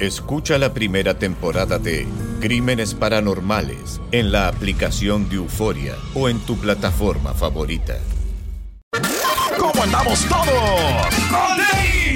Escucha la primera temporada de Crímenes Paranormales en la aplicación de Euforia o en tu plataforma favorita. ¿Cómo andamos todos?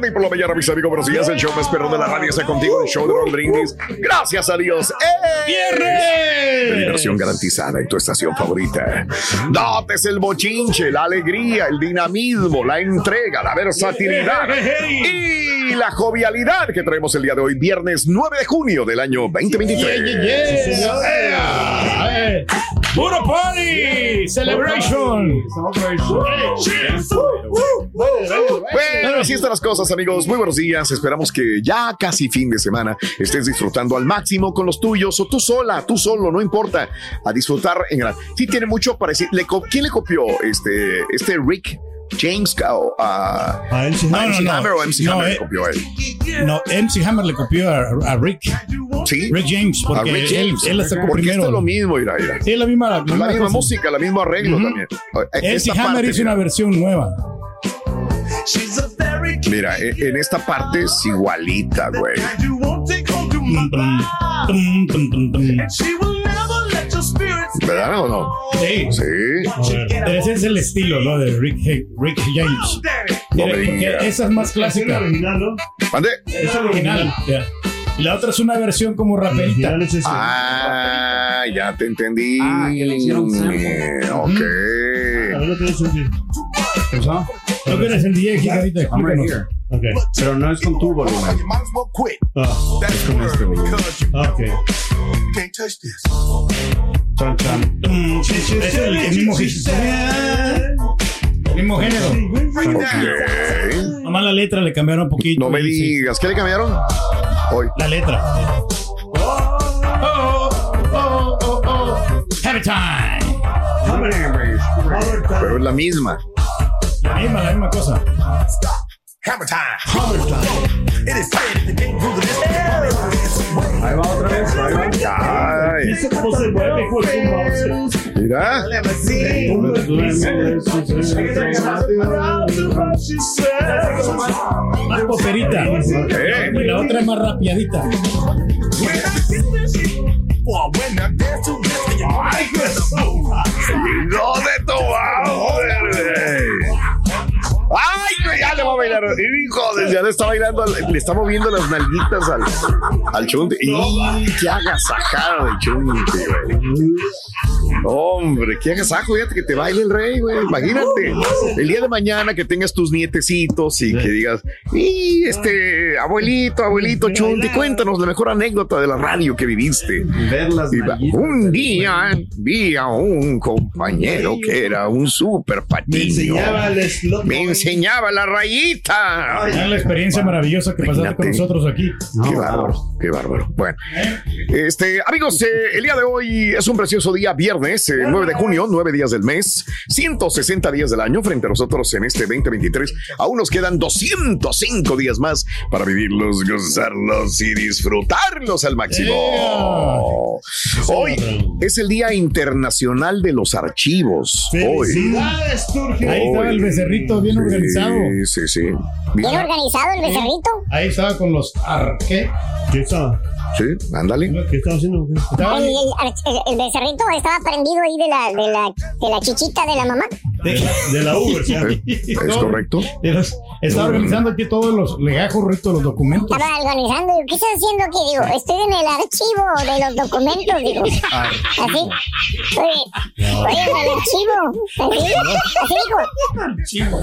Morning por la mañana, mis amigos. Buenos días. El show más perrón de la radio está contigo. El show de Raúl Brindis. Gracias a Dios. ¡Eh! Diversión garantizada en tu estación favorita. Dotes el bochinche, la alegría, el dinamismo, la entrega, la versatilidad y la jovialidad que traemos el día de hoy, viernes 9 de junio del año 2023. ¡Puro party! ¡Celebration! Bueno, así están las cosas, amigos. Muy buenos días. Esperamos que ya casi fin de semana estés disfrutando al máximo con los tuyos o tú sola, tú solo, no importa. A disfrutar en gran. Sí tiene mucho para decir. ¿Quién le copió este, este Rick James o a A MC a MC no, no, Hammer o MC no, Hammer le eh, copió a él? No, MC Hammer le copió a, Rick. Sí. Rick James, A porque Rick él, James. él la sacó Porque primero. es lo mismo, mira, mira. Sí, la misma, la La misma, misma música, el mismo arreglo Ujú. también. MC Hammer parte, hizo una mira. versión nueva. Mira, e- en esta parte es igualita, güey. ¿Verdad o no? Sí. Sí. Pero ese es el estilo, ¿no? De Rick, Rick James. No me Porque digas. esa es más clásica. ¿Mande? Es original. Y la otra es una versión como raperita. Ah, ya te entendí. Ah, que le hicieron sample. Ok. ¿No que eres el DJ aquí ahorita? I'm right here. Okay. Pero no es con tu volumen. Ah, es con este volumen. Ok. Chan, chan. Es el, el mismo, el mismo género. Ok. Nomás la letra le cambiaron un poquito. No me digas. ¿Qué le cambiaron? Hoy. La letra. Time. Pero es la misma. La misma, la misma cosa. Ahí va otra vez. Ahí va. Ay, cómo se mueve, mira. Más poperita. Eh. Y la otra es más rapiadita. ¿Dónde tú vas, joder, güey? Ay, ya le voy a bailar. Hijo, ya le está bailando, le está moviendo las nalguitas al, al chunte. Y qué agasajado el chunte, güey. Hombre, qué agasajo, fíjate que te baile el rey, güey. Imagínate. El día de mañana que tengas tus nietecitos y que digas, y este, abuelito, abuelito chunte, cuéntanos la mejor anécdota de la radio que viviste. Ver las Y va, nalguitas. un día vi a un compañero que era un súper Me patiño. enseñaba el slot. Enseñaba la rayita. Ah, la experiencia maravillosa que pasaste con nosotros aquí. Qué bárbaro, qué bárbaro. Bueno, este, amigos, eh, el día de hoy es un precioso día, viernes, eh, 9 de junio, 9 días del mes, 160 días del año frente a nosotros en este 2023. Aún nos quedan 205 días más para vivirlos, gozarlos y disfrutarlos al máximo. Hoy es el Día Internacional de los Archivos. Hoy. Felicidades, Turgio. Ahí estaba Hoy. el becerrito bien organizado. Sí, sí, sí. Bien organizado el becerrito. Ahí estaba con los ar... ¿Qué? ¿Qué estaba? Sí, ándale. ¿Qué estaba haciendo? ¿Qué? Estaba El, el- el becerrito estaba prendido ahí de la, de la, de la chichita de la mamá. de, De la Uber, sí. ¿Es correcto? los- estaba organizando aquí todos los legajos, Rito, los documentos. Estaba organizando. Digo, ¿Qué estás haciendo aquí? Digo, estoy en el archivo de los documentos. Digo, así. Oye, oye, en el archivo. Así, así dijo.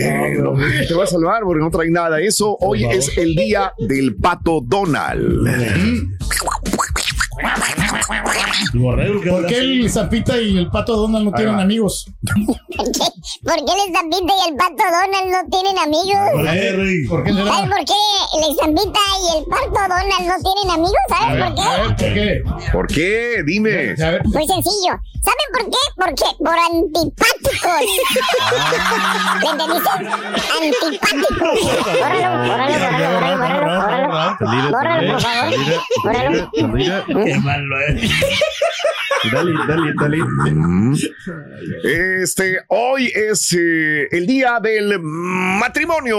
Eh, no, te va a salvar porque no trae nada. Eso hoy es el día del pato Donald. El borrego, ¿qué ¿Por qué el Zapita y el Pato Donald no tienen amigos? ¿Por qué, ¿Por qué el estampita y el pato Donald no tienen amigos? ¿Sabes por qué el estampita y el pato Donald no tienen amigos? ¿Sabes por qué? a ver, ¿por qué? ¿Por qué? Dime. Muy sencillo. ¿Saben por qué? Porque por antipáticos. ¿Le entendiste? Antipáticos. Bórralo, bórralo, bórralo, bórralo, bórralo, por favor. Bórralo. Qué malo, eh. Dale, dale, dale. Este, hoy es eh, el día del matrimonio.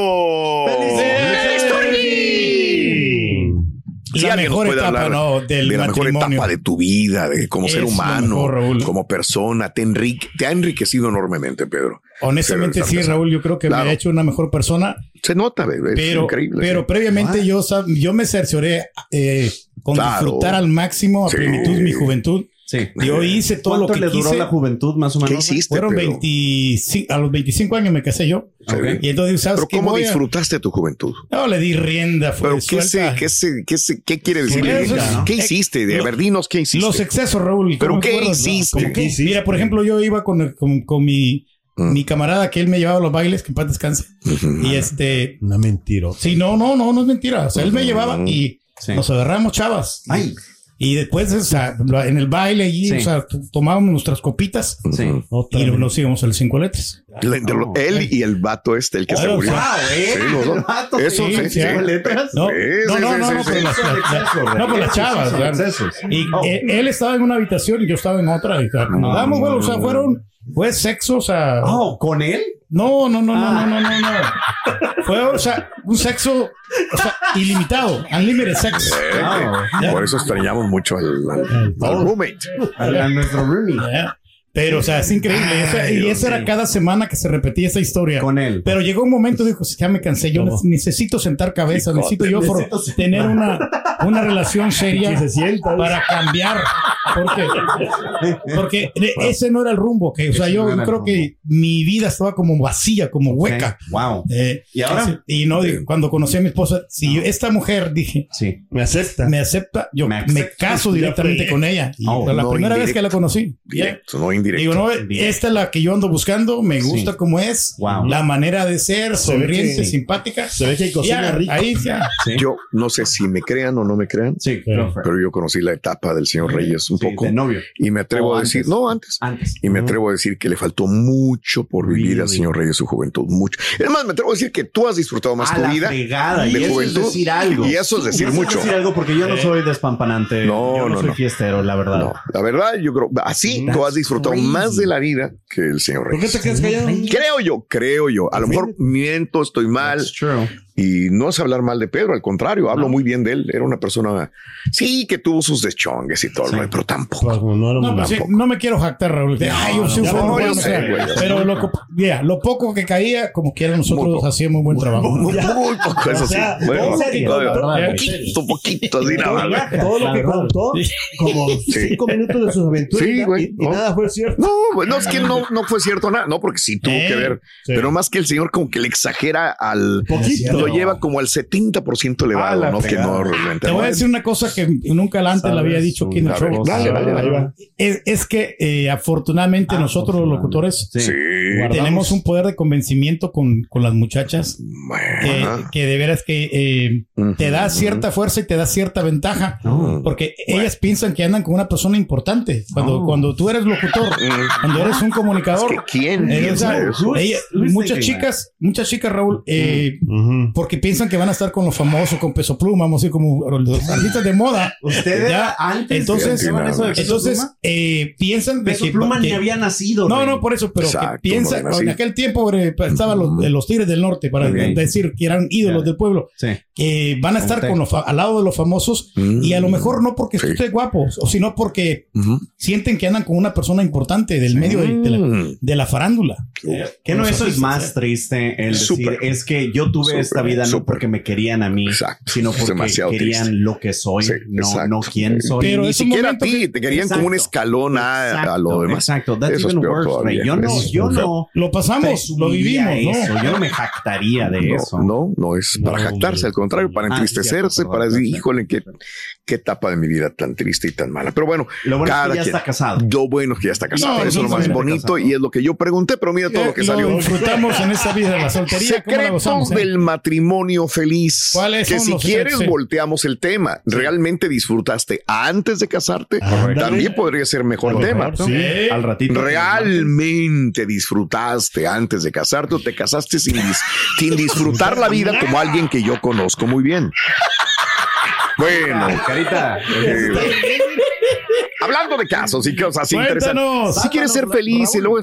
La mejor puede etapa, ¿no? del de la mejor etapa de tu vida, de como Es ser humano, mejor, como persona, te, enrique, te ha enriquecido enormemente, Pedro. Honestamente Pero sí, Raúl, yo creo que Claro. me ha hecho una mejor persona, Se nota, bebé, es pero, increíble. pero sí. previamente yo, yo me cercioré eh, con Claro. disfrutar al máximo a Sí. plenitud mi juventud. Sí. Yo hice todo lo ¿Cuánto que le duró quise. la juventud, más o ¿Qué menos? hiciste, Fueron Pedro? 25, a los 25 años me casé yo. Sí. Y entonces, ¿sabes Pero qué? ¿cómo Voy a- disfrutaste tu juventud? No, le di rienda, fue Pero ¿qué, se, qué, se, qué, se- qué quiere decir? Eso es- ¿Qué hiciste? De ver, dinos qué hiciste. Los excesos, Raúl. ¿Pero ¿cómo me qué qué? ¿Qué hiciste? Mira, por ejemplo, yo iba con, con, con mi, Mm. mi camarada que él me llevaba a los bailes, que en paz descanse. Y este, Una mentira. sí, no, no, no, no es mentira. O sea, él me llevaba y Sí. nos agarramos chavas. Ay. Y después, o sea, en el baile allí, Sí. o sea, tomábamos nuestras copitas Sí. y nos, íbamos a las cinco letras. Le- de lo- él y el vato este, el que se Claro, murió. o sea, Sí, los dos. Eso, sí, sí, sí. letras. No, Sí, no, sí, no, sí, no, sí, no, sí. pero las- las- no, por las chavas. Y Oh. eh, él estaba en una habitación y yo estaba en otra. Y, o sea, nos damos, bueno, o sea, fueron, fue sexo, o sea, Oh, ¿con él? no, no, no, no, no, no, no, no. Fue, o sea, un sexo, o sea, ilimitado, unlimited sex. Eh, Por eso extrañamos mucho al, al- al roommate. A, nuestro roomie. Ya. Pero, o sea, es increíble. Y esa- Ay, y Dios era cada semana que se repetía esa historia. Con él. Pero llegó un momento, dijo, ya me cansé, yo ¿Cómo? necesito sentar cabeza, necesito yo Necesito tener una, una relación seria se sienta. para cambiar. Porque, porque ese no era el rumbo, que, o sea, yo no creo que mi vida estaba como vacía, como hueca. Sí. Wow. Eh, ¿Y ahora? Y no, digo, cuando conocí a mi esposa, si yo- esta mujer, dije, Sí. Me acepta. me acepta, yo Me me, caso directamente con ella. Y Oh, la no, primera vez que la conocí. Directo, no indirecto. Digo, no, esta es la que yo ando buscando, me gusta Sí. como es, Wow. la manera de ser, Se sonriente, que- simpática. Se ve que cocina Ya, rico. Ahí ya. Sí. Yo no sé si me crean o no me crean, Sí, Pero- pero yo conocí la etapa del señor Reyes un Sí, poco de novio. y me atrevo O a decir, antes. no, antes. Antes. Y me atrevo a decir que le faltó mucho por vivir al señor Reyes su juventud, mucho. Es más, me atrevo a decir que tú has disfrutado más a tu la vida fregada. de Y eso es juventud. decir algo. Y eso es decir Eso mucho. decir algo porque yo no soy despampanante. No, yo no, no, soy no. fiestero, la verdad. No, la verdad, yo creo, así tú has disfrutado crazy. más de la vida que el señor ¿Por qué Reyes. te quedas callado? Creo yo, creo yo. A lo mejor miento, estoy mal That's true. Y no es hablar mal de Pedro, al contrario, hablo muy bien de él. Era una persona, sí, que tuvo sus deschongues y todo, pero tampoco. Pues, no, No, pues sí, no me quiero jactar, Raúl. de, Ay, yo sí pero lo, poco que caía, como quiera, nosotros hacíamos buen trabajo. Muy, muy poco, eso sí. Bueno, poquito, poquito, así nada. Todo lo que contó, como cinco minutos de sus aventuras Sí, y- güey, y, nada fue cierto. No, no, es que no, no fue cierto nada, no, porque sí tuvo Eh, que ver, sí. pero más que el señor como que le exagera al, Poquito. Lleva como al 70% elevado, Ah, ¿no? Que no realmente. Te voy a decir una cosa que nunca antes la había dicho aquí en el show. dale, dale, dale. Es, es que eh, afortunadamente nosotros los locutores Sí. tenemos un poder de convencimiento con, con las muchachas que, de veras que eh, te da cierta fuerza y te da cierta ventaja. Porque ellas piensan que andan con una persona importante. Cuando, cuando tú eres locutor, cuando eres un comunicador. Es que ¿quién eh, muchas chicas, muchas chicas, Raúl, eh. Porque piensan que van a estar con los famosos, con peso pluma, vamos a decir, como los artistas de moda. Ustedes Ya, antes entonces, eso de Peso entonces Pluma? eh, piensan de Peso que, Pluma ni había nacido. no, Rey. no, por eso, pero Exacto, que piensa, no había nacido. en aquel tiempo eh, estaban los, los Tigres del Norte, para decir que eran ídolos del pueblo, Sí. que van a estar con los, al lado de los famosos y a lo mejor no porque Sí. esté guapo, o sino porque sienten que andan con una persona importante del medio de, de la, Mm. de la farándula. Que no eso es más triste el decir, es que yo tuve esta vida no porque me querían a mí, Exacto. sino porque demasiado querían triste. lo que soy, Sí, no, exacto. no quién soy. Pero Ni siquiera a ti, que- te querían como un escalón a, a lo demás. Exacto, that's Eso es even peor worse, todavía. Yo no, es yo no Lo pasamos, lo vivimos, ¿no? eso, yo no me jactaría de No, eso. no, no es para No, jactarse, al contrario, para Ah, entristecerse, para decir, híjole, qué, qué etapa de mi vida tan triste y tan mala. Pero bueno, Lo bueno es cada que ya quien. está casado. Lo bueno es que ya está casado, No, eso es lo más bonito y es lo que yo pregunté, pero mira todo lo que Eh, salió. disfrutamos en esa vida de la soltería. ¿cómo la Secretos gozamos, eh? del matrimonio feliz. ¿Cuáles que son si los quieres volteamos el tema. ¿Realmente disfrutaste antes de casarte? Ándale. También podría ser mejor tema. mejor, sí. Al ratito. ¿Realmente disfrutaste antes de casarte o te casaste sin, dis- sin disfrutar la vida como alguien que yo conozco muy bien? Bueno, Carita. hablando de casos y cosas así interesantes. Cuéntanos. Si quieres ser feliz, y luego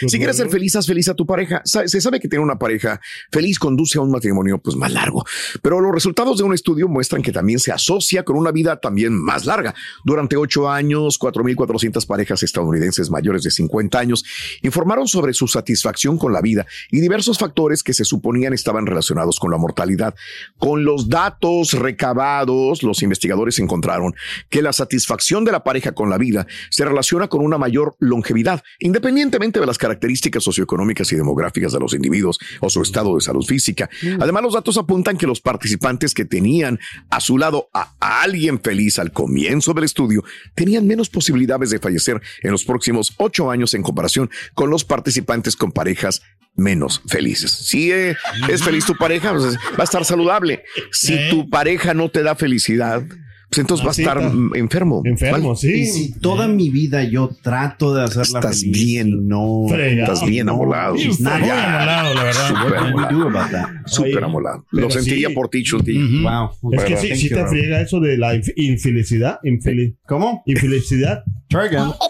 Pues Si quieres ser feliz, haz feliz a tu pareja. Se sabe que tener una pareja feliz conduce a un matrimonio pues más largo, pero los resultados de un estudio muestran que también se asocia con una vida también más larga. Durante ocho años, 4.400 parejas estadounidenses mayores de 50 años informaron sobre su satisfacción con la vida y diversos factores que se suponían estaban relacionados con la mortalidad. Con los datos recabados, los investigadores encontraron que la satisfacción de la pareja con la vida se relaciona con una mayor longevidad, independientemente de las características socioeconómicas y demográficas de los individuos o su estado de salud física. Además, los datos apuntan que los participantes que tenían a su lado a alguien feliz al comienzo del estudio tenían menos posibilidades de fallecer en los próximos ocho años en comparación con los participantes con parejas menos felices. Si eh, es feliz tu pareja, pues, va a estar saludable. Si tu pareja no te da felicidad, pues entonces va a estar enfermo. Enfermo, ¿vale? sí. Y si toda mi vida yo trato de hacerla Estás feliz bien. no Fregado. Estás bien amolado. Usted muy amolado, la verdad. Súper What can we amolado. do about that? Súper amolado. Lo sentiría sí. por ti, Chunti. Ujú. Wow. Es que sí, you, te friega eso de la inf- infelicidad. infeli- ¿Cómo? infelicidad.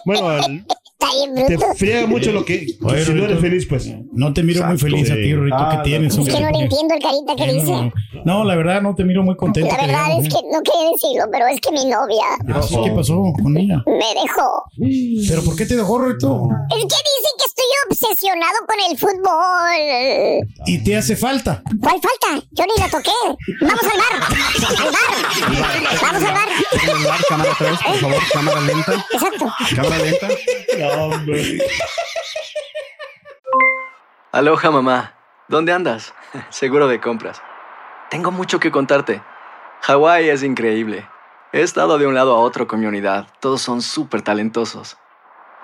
Bueno, el- te bruto. friega mucho lo que. Oye, si no eres feliz, pues. No te miro muy feliz a ti, Sí. Rito, Ah, que tienes Es que no le entiendo el carita que dice. No, no, la verdad no te miro muy contento. La que verdad digamos, es ¿eh? que no quería decirlo, pero es que mi novia ¿Qué pasó con ella? me dejó. ¿Pero por qué te dejó, Rito? Es que dice obsesionado con el fútbol. Y te hace falta. ¿Cuál falta? Yo ni la toqué. Vamos al bar. Al bar. Vamos al bar. Cámara 3, por favor, cámara lenta. Exacto. Cámara lenta. No, hombre. Aloha mamá, ¿dónde andas? Seguro de compras. Tengo mucho que contarte. Hawái es increíble. He estado de un lado a otro con mi unidad. Todos son súper talentosos.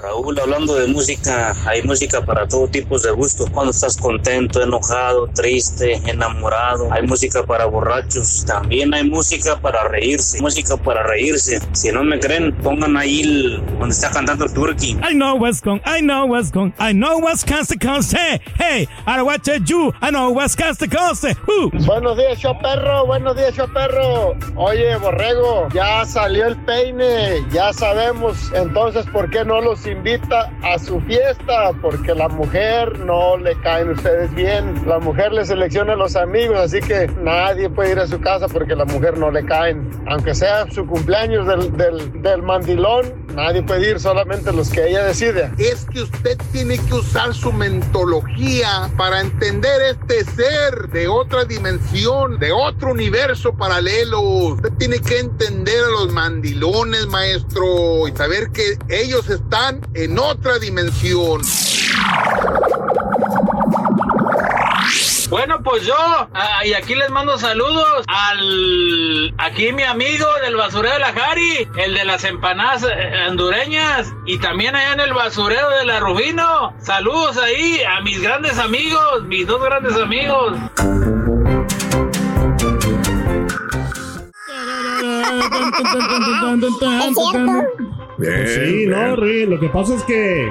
Raúl, hablando de música, hay música para todo tipo de gusto. Cuando estás contento, enojado, triste, enamorado, hay música para borrachos. También hay música para reírse, música para reírse. Si no me creen, pongan ahí el, donde está cantando el Turkey. I know what's going, I know what's going, I know what's coast to coast. Hey, hey, I watch you, I know what's coast to. Uh. Buenos días, show perro, buenos días, show perro. Oye, borrego, ya salió el peine, ya sabemos entonces por qué no los invita a su fiesta, porque la mujer no le caen ustedes bien. La mujer le selecciona a los amigos, así que nadie puede ir a su casa porque la mujer no le caen. Aunque sea su cumpleaños del, del, del mandilón, nadie puede ir, solamente los que ella decide. Es que usted tiene que usar su mentología para entender este ser de otra dimensión, de otro universo paralelo. Usted tiene que entender a los mandilones, maestro, y saber que ellos están en otra dimensión. Bueno, pues yo, ah, y aquí les mando saludos al. Aquí mi amigo del basurero de la Jari, el de las empanadas eh, hondureñas, y también allá en el basurero de la Rubino. Saludos ahí a mis grandes amigos, mis dos grandes amigos. Pues sí, no, Ri, lo que pasa es que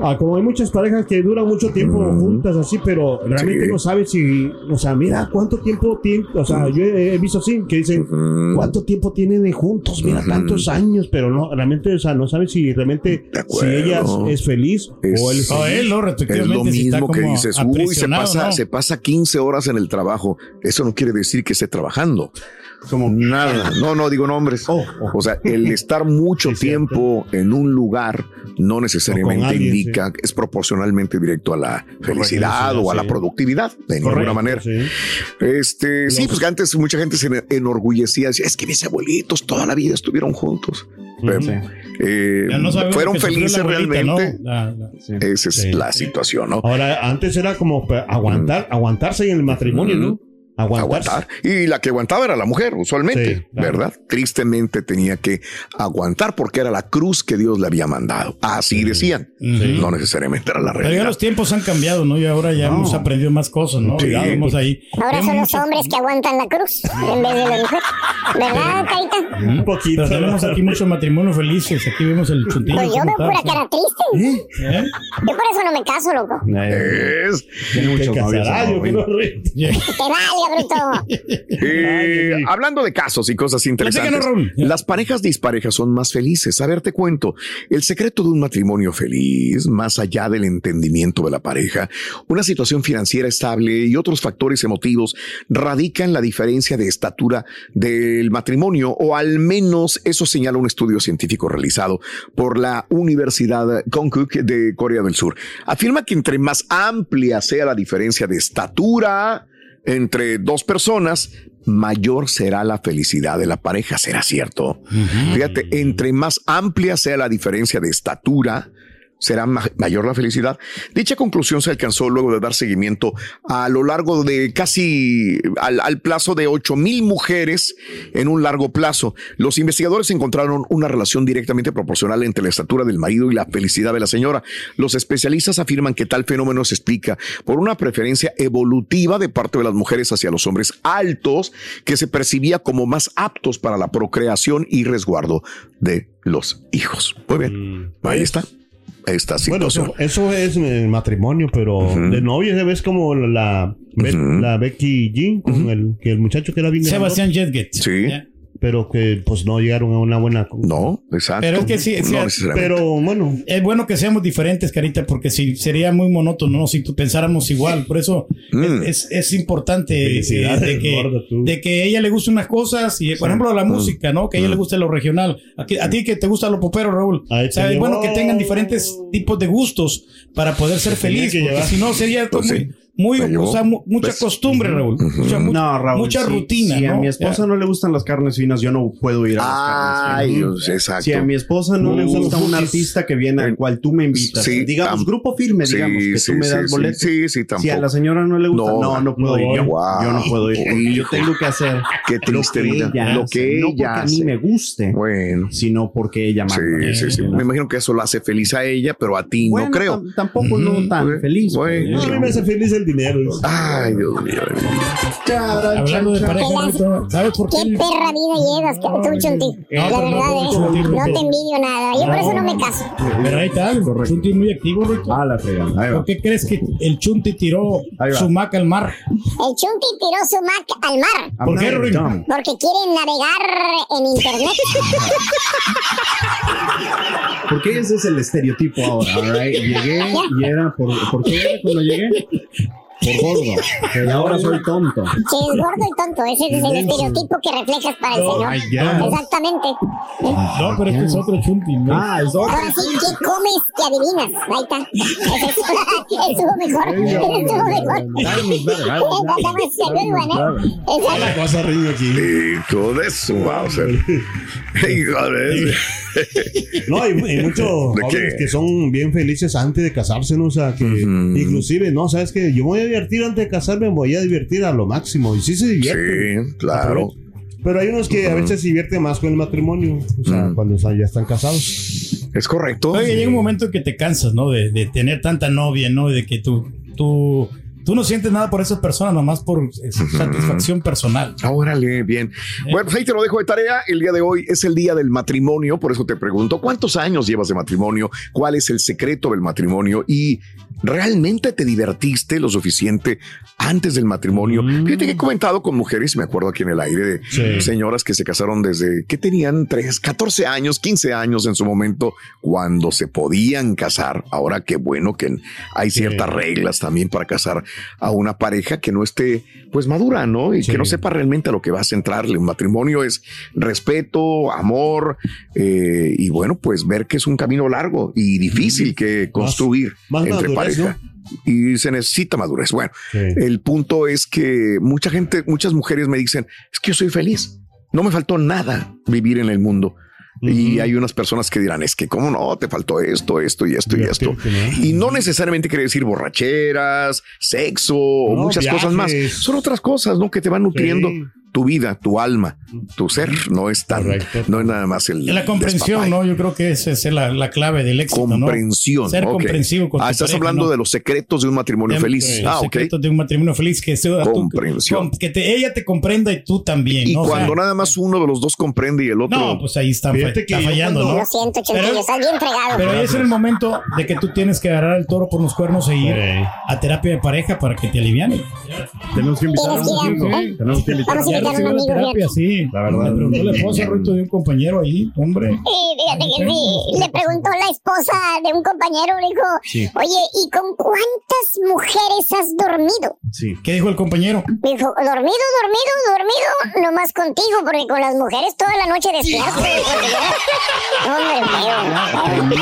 ah, como hay muchas parejas que duran mucho tiempo juntas así, pero realmente no sabes si, o sea, mira cuánto tiempo tiene, o sea, yo he, he visto así que dicen cuánto tiempo tienen de juntos, mira tantos años, pero no, realmente, o sea, no sabes si realmente si ella es, es feliz o él es O feliz. él, ¿no? Es Respectivamente, lo si está mismo que como dices, uy, se pasa, ¿no? se pasa 15 horas en el trabajo. Eso no quiere decir que esté trabajando. Como nada. No, no digo nombres. O sea, el estar mucho tiempo en un lugar no necesariamente alguien, indica, es proporcionalmente directo a la felicidad o a la sí. productividad, de ninguna manera. sí. Este, sí, pues que antes mucha gente se enorgullecía, decía, es que mis abuelitos toda la vida estuvieron juntos. Eh, no sabemos fueron felices abuelita, realmente. ¿no? La- la- Esa es Sí. la situación, ¿no? Ahora, antes era como pues, aguantar, aguantarse en el matrimonio, ¿no? Aguantarse. Aguantar. Y la que aguantaba era la mujer, usualmente, Sí, claro. ¿verdad? Tristemente tenía que aguantar porque era la cruz que Dios le había mandado. Así decían. No necesariamente era la Pero ya realidad. los tiempos han cambiado, ¿no? Y ahora ya hemos aprendido más cosas, ¿no? Sí. Ya vemos ahí. Ahora son los hombres que aguantan la cruz en vez de la mujer. ¿Verdad, Carita? Un poquito. Pero tenemos aquí muchos matrimonios felices. Aquí vemos el chuntillo. Pues yo ¿cómo veo pura cara triste. ¿Eh? Yo por eso no me caso, loco. Es. Tiene muchos casará, yo creo. Que valga, bruto. Eh, hablando de casos y cosas interesantes, las parejas disparejas son más felices. A ver, te cuento. El secreto de un matrimonio feliz, más allá del entendimiento de la pareja, una situación financiera estable y otros factores emotivos, radica en la diferencia de estatura del matrimonio, o al menos eso señala un estudio científico realizado por la Universidad Konkuk de Corea del Sur. Afirma que entre más amplia sea la diferencia de estatura, entre dos personas, mayor será la felicidad de la pareja. ¿Será cierto? Fíjate, entre más amplia sea la diferencia de estatura, será ma- mayor la felicidad. Dicha conclusión se alcanzó luego de dar seguimiento a lo largo de casi al, al plazo de 8 mil mujeres en un largo plazo. Los investigadores encontraron una relación directamente proporcional entre la estatura del marido y la felicidad de la señora. Los especialistas afirman que tal fenómeno se explica por una preferencia evolutiva de parte de las mujeres hacia los hombres altos que se percibía como más aptos para la procreación y resguardo de los hijos. Muy bien, ahí está. Esta Bueno, situación. eso, eso es el matrimonio, pero de novia ya ves como la, la Becky G, con el, que el muchacho que era bien Sebastián. Jetget. Sí. Pero que pues no llegaron a una buena. No, exacto. Pero es que sí, sí, No necesariamente. Pero bueno. Es bueno que seamos diferentes, Carita, porque si sería muy monótono ¿no? si tú pensáramos igual. Por eso Mm. es, es importante eh, de, que, de que ella le guste unas cosas y, por ejemplo, la Mm. música, ¿no? Que a ella le guste lo regional. A, ti- a ti que te gusta lo popero, Raúl. Ahí O sea, es bueno que tengan diferentes tipos de gustos para poder ser feliz, que porque si no sería Pues como sí. Muy, o sea, mu- mucha Pues, costumbre, Raúl. Mucha, mu- No, Raúl. mucha si- rutina, Si a ¿no? mi esposa no le gustan las carnes finas, yo no puedo ir a las Ay, carnes finas. Dios, exacto. Si a mi esposa no le Uf. gusta un artista que viene al cual tú me invitas, Sí, digamos, grupo firme, sí, digamos, que sí, tú me sí, das sí, boletos. sí, sí, si a tampoco. la señora no le gusta, No, no, no, puedo no ir. Yo, voy. yo no puedo ir. porque yo tengo que hacer Qué triste lo que ella Lo que no ella porque a mí me guste, Bueno. sino porque ella Sí, manda. sí, sí. Me imagino que eso lo hace feliz a ella, pero a ti Bueno, no creo. tam- tampoco no tan feliz. Bueno. No, a mí me hace feliz el dinero. Ay, Dios mío. Hablando de pareja, ¿sabes por qué? Qué perra vida llevas, que tú, Chunti. La no, verdad, no, eh, Chunti, no te envidio nada. Yo por eso no me caso. Pero ahí está, el Chunti es muy activo, Rito. Ah, la fregada. ¿Por qué crees que el Chunti tiró su mac al mar? El Chunti tiró su Mac al mar. ¿Por qué, Rito? Porque quieren navegar en internet. Porque ese es el estereotipo ahora, alright? Llegué y era por, ¿por qué era cuando llegué? Por gordo. Y ahora soy tonto. Que es gordo y tonto. Ese es el estereotipo que reflejas para el señor. Exactamente. No, pero este es otro Chunti, ¿no? Ah, es otro. Ahora sí, ¿qué comes que adivinas? Ahí está. Estuvo mejor. Estuvo mejor. That was better. That was That was a good one. Exacto. La cosa río aquí. Hijo de su Bowser. Hijo de No, hay, hay muchos ¿De jóvenes qué? que son bien felices antes de casarse, ¿no? O sea, que inclusive, no, sabes que yo me voy a divertir antes de casarme, me voy a divertir a lo máximo. Y sí se divierten. Sí, claro. Pero hay unos que a veces se divierten más con el matrimonio, o sea, cuando están- ya están casados. Es correcto. Oye, llega un momento en que te cansas, ¿no? De, de tener tanta novia, ¿no? De que tú, tú, tú no sientes nada por esas personas, nomás por eh, satisfacción personal. Órale, bien. Bueno, pues ahí te lo dejo de tarea. El día de hoy es el día del matrimonio, por eso te pregunto, ¿cuántos años llevas de matrimonio? ¿Cuál es el secreto del matrimonio? Y ¿Realmente te divertiste lo suficiente antes del matrimonio? Fíjate que he comentado con mujeres, me acuerdo aquí en el aire, de Sí. señoras que se casaron desde que tenían 3, 14 años, 15 años en su momento, cuando se podían casar. Ahora qué bueno que hay ciertas reglas también para casar a una pareja que no esté pues madura, ¿no? Y que no sepa realmente a lo que va a centrarle. Un matrimonio es respeto, amor, eh, y bueno, pues ver que es un camino largo y difícil que construir más entre madurez, pareja. Y se necesita madurez. Bueno, el punto es que mucha gente, muchas mujeres me dicen, es que yo soy feliz. No me faltó nada vivir en el mundo. Y hay unas personas que dirán, es que cómo no, te faltó esto, esto y esto y esto. Y no necesariamente quiere decir borracheras, sexo o muchas cosas más. Son otras cosas, ¿no? Que te van nutriendo tu vida, tu alma, tu ser. No es tan, no es nada más el la comprensión, despapalle. ¿no? Yo creo que esa es la, la clave del éxito, ¿no? Comprensión. Ser comprensivo con Ah, tu estás pareja, hablando ¿no? de los secretos de un matrimonio Em, feliz. eh, Ah, los ok. secretos de un matrimonio feliz que sea Comprensión. com- que te- ella te comprenda y tú también. Y ¿no? O sea, cuando nada más uno de los dos comprende y el otro. No, pues ahí está, Fíjate está que fallando, ¿no? Lo siento, Chuntillo, estás bien fregado. Pero ahí es el momento de que tú tienes que agarrar el toro por los cuernos e ir a terapia de pareja para que te aliviane. Tenemos que invitar a un Tenemos que invitar A un amigo, terapia, sí. La verdad. Le preguntó la esposa, Rito, de un compañero ahí, hombre. Sí, fíjate que sí. Le preguntó la esposa de un compañero, le dijo, Sí. oye, ¿y con cuántas mujeres has dormido? Sí. ¿Qué dijo el compañero? Dijo, dormido, dormido, dormido, nomás contigo, porque con las mujeres toda la noche despierto. Hombre,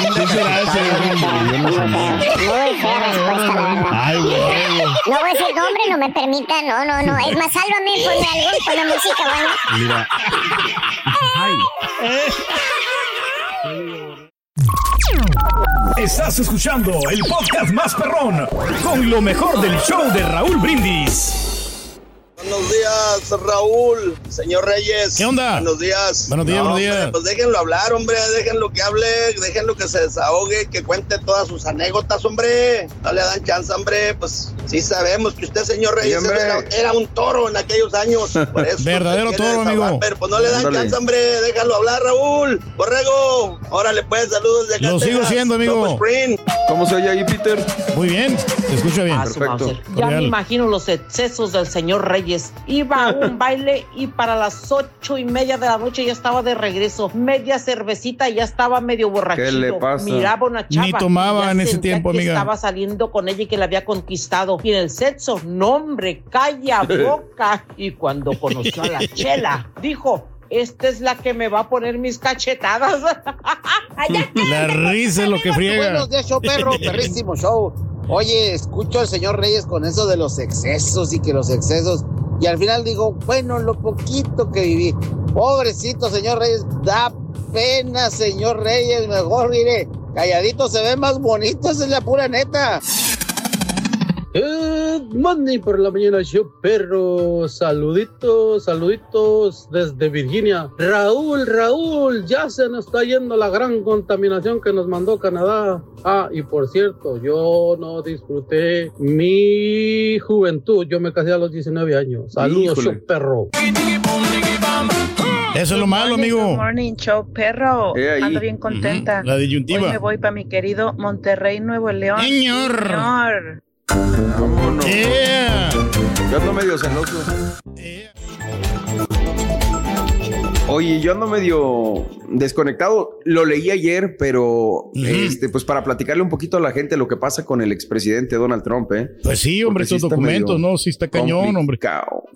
Muy fea respuesta, la verdad. Ay, güey. No voy a decir nombre, no me permita, no, no, no. Es más, sálvame, ponme algo, ponme música, bueno. Mira. Estás escuchando el podcast más perrón con lo mejor del show de Raúl Brindis. Buenos días, Raúl, señor Reyes. ¿Qué onda? Buenos días. Buenos días, buenos hombre, días. Pues déjenlo hablar, hombre, déjenlo que hable, déjenlo que se desahogue, que cuente todas sus anécdotas, hombre. No le dan chance, hombre, pues Sí sabemos que usted, señor Reyes, era, era un toro en aquellos años. Por eso Verdadero toro, desahogar, amigo. Pero pues no le dan chance, hombre. Déjalo hablar, Raúl. Borrego. Órale, pues, saludos de Lo sigo siendo, amigo. ¿Cómo se oye ahí, Peter? Muy bien, se escucha bien. Ah, Mauser. Ya me imagino los excesos del señor Reyes. Iba a un baile y para las ocho y media de la noche ya estaba de regreso. Media cervecita y ya estaba medio borrachito. ¿Qué le pasa? Miraba una chava. Ni tomaba en ese tiempo, que amiga. Estaba saliendo con ella y que la había conquistado. Y en el sexo, nombre, calla boca. Y cuando conoció a la chela, dijo. Esta es la que me va a poner mis cachetadas. La risa es lo que friega. Buenos días, show perro, perrísimo show. Oye, escucho al señor Reyes con eso de los excesos y que los excesos. Y al final digo, bueno, lo poquito que viví. Pobrecito señor Reyes, da pena, señor Reyes. Mejor, mire, calladito se ve más bonito, esa es la pura neta. Good morning por la mañana, show perro. Saluditos, saluditos desde Virginia. Raúl, Raúl, ya se nos está yendo la gran contaminación que nos mandó Canadá. Ah, y por cierto, yo no disfruté mi juventud. Yo me casé a los 19 años. Saludos, Híjole. show perro. Eso es lo malo, amigo. Good morning, show perro. Ando bien contenta. La disyuntiva. Hoy me voy para mi querido Monterrey, Nuevo León. Señor. Señor. Vámonos. Yo ando medio celoso. Oye, yo ando medio desconectado. Lo leí ayer, pero este, pues para platicarle un poquito a la gente lo que pasa con el expresidente Donald Trump, ¿eh? Pues sí, hombre, Porque está documentos, ¿no? Sí está cañón, hombre.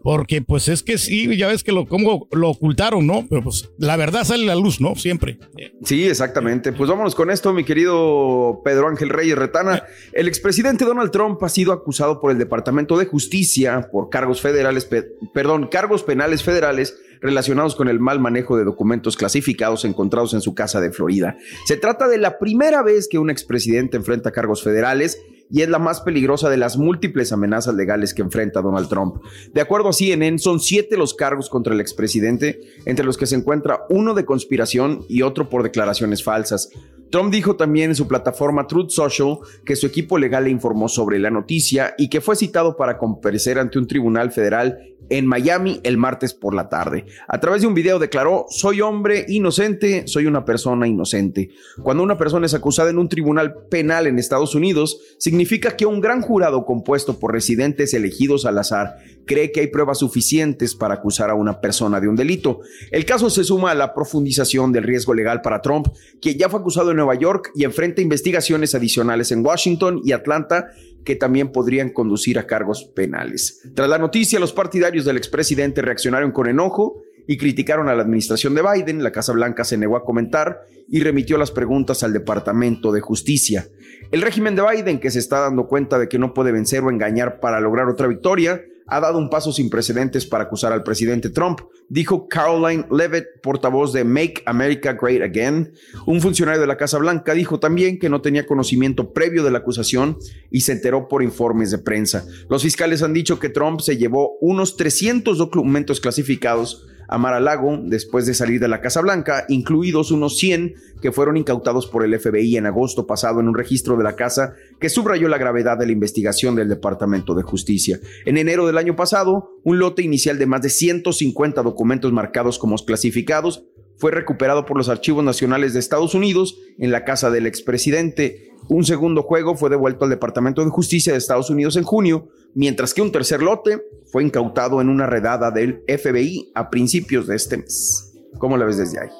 Porque pues es que sí, ya ves que lo, como lo ocultaron, ¿no? Pero pues la verdad sale a la luz, ¿no? Siempre. Sí, exactamente. Pues vámonos con esto, mi querido Pedro Ángel Reyes Retana. El expresidente Donald Trump ha sido acusado por el Departamento de Justicia por cargos federales, pe- perdón, cargos penales federales relacionados con el mal manejo de documentos clasificados encontrados en su casa de Florida. Se trata de la primera vez que un expresidente enfrenta cargos federales y es la más peligrosa de las múltiples amenazas legales que enfrenta Donald Trump. De acuerdo a CNN, son siete los cargos contra el expresidente, entre los que se encuentra uno de conspiración y otro por declaraciones falsas. Trump dijo también en su plataforma Truth Social que su equipo legal le informó sobre la noticia y que fue citado para comparecer ante un tribunal federal en Miami el martes por la tarde. A través de un video declaró, soy hombre inocente, soy una persona inocente. Cuando una persona es acusada en un tribunal penal en Estados Unidos, significa que un gran jurado compuesto por residentes elegidos al azar cree que hay pruebas suficientes para acusar a una persona de un delito. El caso se suma a la profundización del riesgo legal para Trump, quien ya fue acusado en Nueva York y enfrenta investigaciones adicionales en Washington y Atlanta que también podrían conducir a cargos penales. Tras la noticia, los partidarios del expresidente reaccionaron con enojo y criticaron a la administración de Biden. La Casa Blanca se negó a comentar y remitió las preguntas al Departamento de Justicia. El régimen de Biden, que se está dando cuenta de que no puede vencer o engañar para lograr otra victoria, ha dado un paso sin precedentes para acusar al presidente Trump, dijo Caroline Levitt, portavoz de Make America Great Again. Un funcionario de la Casa Blanca dijo también que no tenía conocimiento previo de la acusación y se enteró por informes de prensa. Los fiscales han dicho que Trump se llevó unos 300 documentos clasificados a Mar-a-Lago después de salir de la Casa Blanca, incluidos unos 100 que fueron incautados por el FBI en agosto pasado en un registro de la casa que subrayó la gravedad de la investigación del Departamento de Justicia. En enero del año pasado, un lote inicial de más de 150 documentos marcados como clasificados fue recuperado por los archivos nacionales de Estados Unidos en la casa del expresidente. Un segundo juego fue devuelto al Departamento de Justicia de Estados Unidos en junio, mientras que un tercer lote fue incautado en una redada del FBI a principios de este mes. ¿Cómo la ves desde ahí?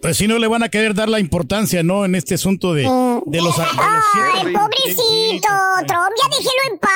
Pues si no le van a querer dar la importancia, ¿no? En este asunto de, de los... de los Ay, pobrecito, Trump, ya déjelo en paz.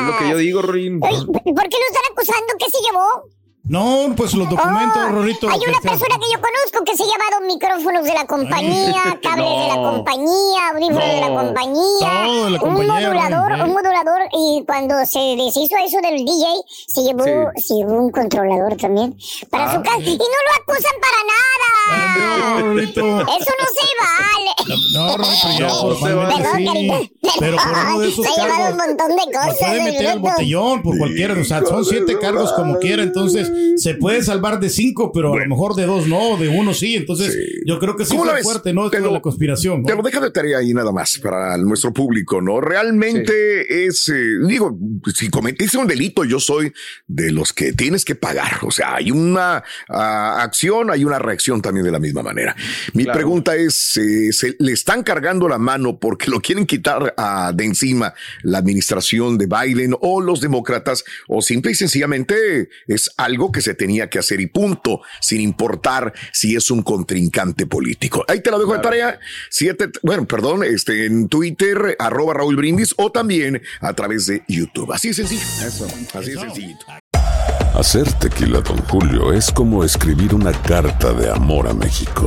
Es lo que yo digo, Rin. ¿Por qué lo están acusando? ¿Qué se llevó? No, pues los documentos, Oh, Rorrito. Hay que una persona que yo conozco que se ha llevado micrófonos de la compañía, cables de la compañía, audífonos de la compañía, Todo de la un modulador, ¿eh? un modulador y cuando se deshizo eso del DJ se llevó, Sí. se llevó un controlador también para Ah. su casa y no lo acusan para nada. No, Rorrito. Eso no se vale. No, no, pero ya, No, formalmente Perdón, sí. Pero por uno de esos Se ha llevado un montón de cosas. puede meter al botellón por cualquiera, o sea, son siete cargos como quiera, entonces se puede salvar de cinco, pero a lo mejor de dos no, de uno sí, entonces yo creo que sí ¿Cómo la fue fuerte, ¿no? Esto de la conspiración. Te lo deja de tarea ahí nada más para nuestro público, ¿no? Realmente es, eh, digo, si cometiste un delito, yo soy de los que tienes que pagar. O sea, hay una ah, acción, hay una reacción también de la misma manera. Mi Claro. pregunta es, eh, ¿se le están cargando la mano porque lo quieren quitar ah, de encima la administración de Biden o los demócratas o simple y sencillamente es algo que se tenía que hacer y punto, sin importar si es un contrincante político? Ahí te la dejo de tarea. Siete, bueno, perdón, este, en Twitter, arroba Raúl Brindis o también a través de YouTube. Así de sencillo. Eso. Así de sencillito. Hacer tequila, Don Julio, es como escribir una carta de amor a México.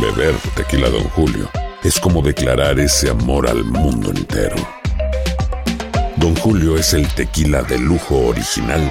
Beber tequila, Don Julio, es como declarar ese amor al mundo entero. Don Julio es el tequila de lujo original,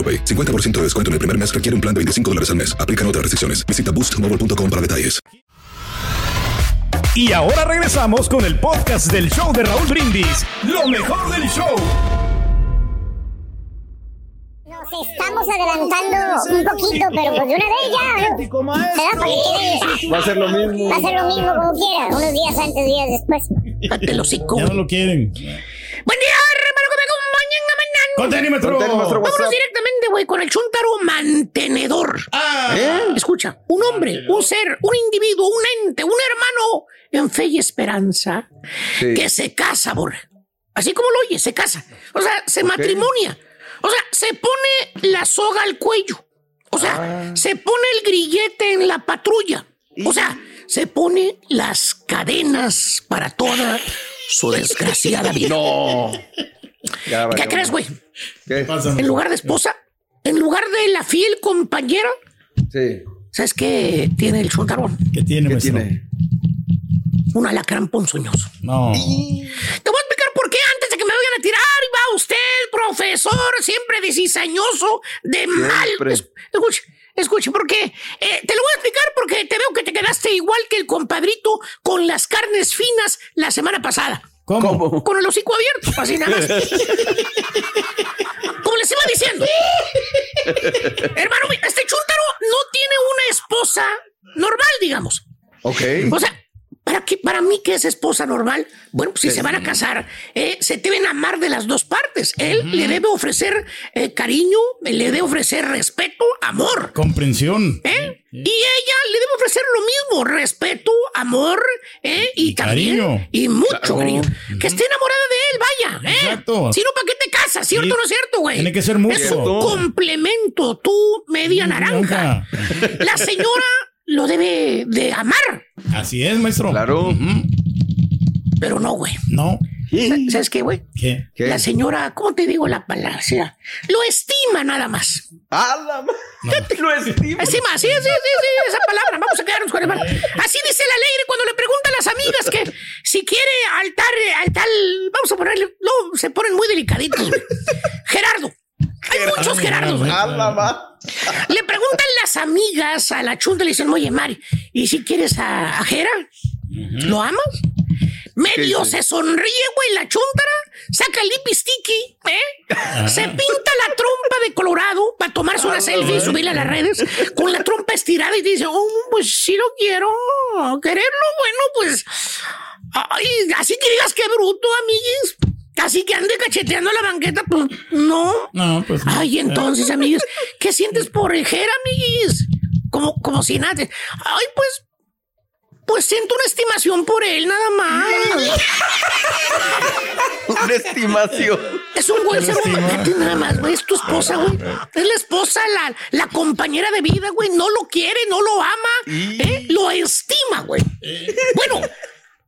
AroPay. 50% de descuento en el primer mes requiere un plan de 25 dólares al mes. Aplican otras restricciones. Visita boostmobile.com para detalles. Y ahora regresamos con el podcast del show de Raúl Brindis. Lo mejor del show. Nos estamos adelantando un poquito, pero pues de una vez ya. ¿no? Va a ser lo mismo. Va a ser lo mismo como quiera. Unos días antes, días después. Ya no lo quieren. Buen día, Vámonos directamente, güey, con el chuntaro mantenedor. Ah. Escucha, un hombre, un ser, un individuo, un ente, un hermano en fe y esperanza Sí. que se casa, Borre. Así como lo oye, se casa. O sea, se matrimonia. O sea, se pone la soga al cuello. O sea, se pone el grillete en la patrulla. O sea, se pone las cadenas para toda su desgraciada vida. No. Ya, ¿Qué crees, güey? ¿Qué? En lugar de esposa, en lugar de la fiel compañera, Sí. ¿sabes qué tiene el chuntarón? ¿Qué tiene, ¿Qué maestro? tiene? Un alacrán ponzoñoso. No. Te voy a explicar por qué antes de que me vayan a tirar y va usted, profesor, siempre de cizañoso, de mal. Siempre. Escuche, escuche, porque eh, te lo voy a explicar porque te veo que te quedaste igual que el compadrito con las carnes finas la semana pasada. ¿Cómo? Con el hocico abierto, así nada más. Como les iba diciendo. Hermano, este chúntaro no tiene una esposa normal, digamos. Ok. O sea, ¿para, qué, para mí, ¿qué es esposa normal? Bueno, pues si Sí. se van a casar, eh, se deben amar de las dos partes. Él le debe ofrecer eh, cariño, le debe ofrecer respeto, amor. Comprensión. ¿eh? Y ella le debe ofrecer lo mismo, respeto, amor, ¿eh? y, también cariño. y mucho Claro. cariño. Que esté enamorada de él, vaya, ¿eh? Exacto. Si no, ¿para qué te casas? ¿Cierto Sí. o no es cierto, güey? Tiene que ser mutuo. Es un complemento, tú media naranja. La señora lo debe de amar, Así es, maestro. Claro. pero no, güey. No. Sa- ¿Sabes qué, güey? ¿Qué? ¿Qué? La señora, ¿cómo te digo la palabra? O sea, lo estima nada más. ¡Ah, la ma- Lo estima. Estima, sí, sí, sí, sí, esa palabra. Vamos a quedarnos con el Así dice la ley cuando le pregunta a las amigas que si quiere altar al tal, vamos a ponerle, no, se ponen muy delicaditos. Gerardo. Hay muchos Gerardos. güey. ¡Ah, ma- Le preguntan las amigas a la chunta, le dicen, oye, Mari, ¿y si quieres a, a Jera? ¿Lo amas? Medio se sonríe, güey, la chuntara, saca el lipisticky, ¿eh? Se pinta la trompa de colorado para tomarse una selfie y subirla a las redes con la trompa estirada y dice, oh, pues sí lo quiero, quererlo, bueno, pues, ay, así que digas que bruto, amiguis. Así que ande cacheteando la banqueta, pues no. No, pues. no. Ay, entonces, amiguis, ¿qué sientes por Ejera, amiguis? Como, como si nada. Ay, pues. Pues siento una estimación por él, nada más. Una estimación. Es un güey, ser humano. nada más, güey. Es tu esposa, güey. Es la esposa, la, la compañera de vida, güey. No lo quiere, no lo ama. ¿eh? Lo estima, güey. Bueno,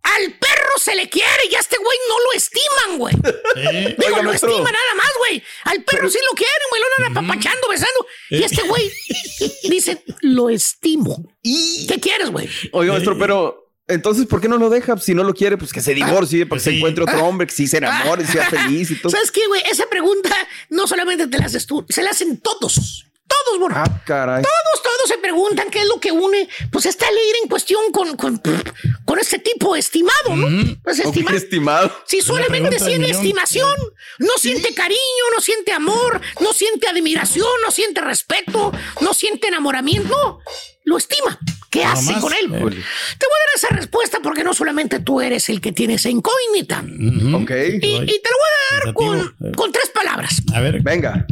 al perro se le quiere y a este güey no lo estiman, güey. Eh. Digo, Oiga, lo maestro. estima nada más, güey. Al perro sí lo quieren, güey. Lo andan apapachando, besando. Y este güey dice, lo estimo. ¿Qué quieres, güey? Oiga, maestro, pero entonces, ¿por qué no lo deja? Si no lo quiere, pues que se divorcie, para que se encuentre otro hombre, que sí se enamore, sea feliz y todo. ¿Sabes qué, güey? Esa pregunta no solamente te la haces tú, se la hacen todos. Todos, borro. Ah, caray. Todos, todos se preguntan qué es lo que une, pues esta ley en cuestión con, con, con este tipo estimado, ¿no? Pues Ok, estimado. estimado. Si solamente millón. estimación, no siente cariño, no siente amor, no siente admiración, no siente respeto, no siente enamoramiento, no, lo estima. ¿Qué hace más. con él? Eh. Te voy a dar esa respuesta porque no solamente tú eres el que tiene esa incógnita. Ok. Y, y te lo voy a dar con, con tres palabras. A ver. Venga.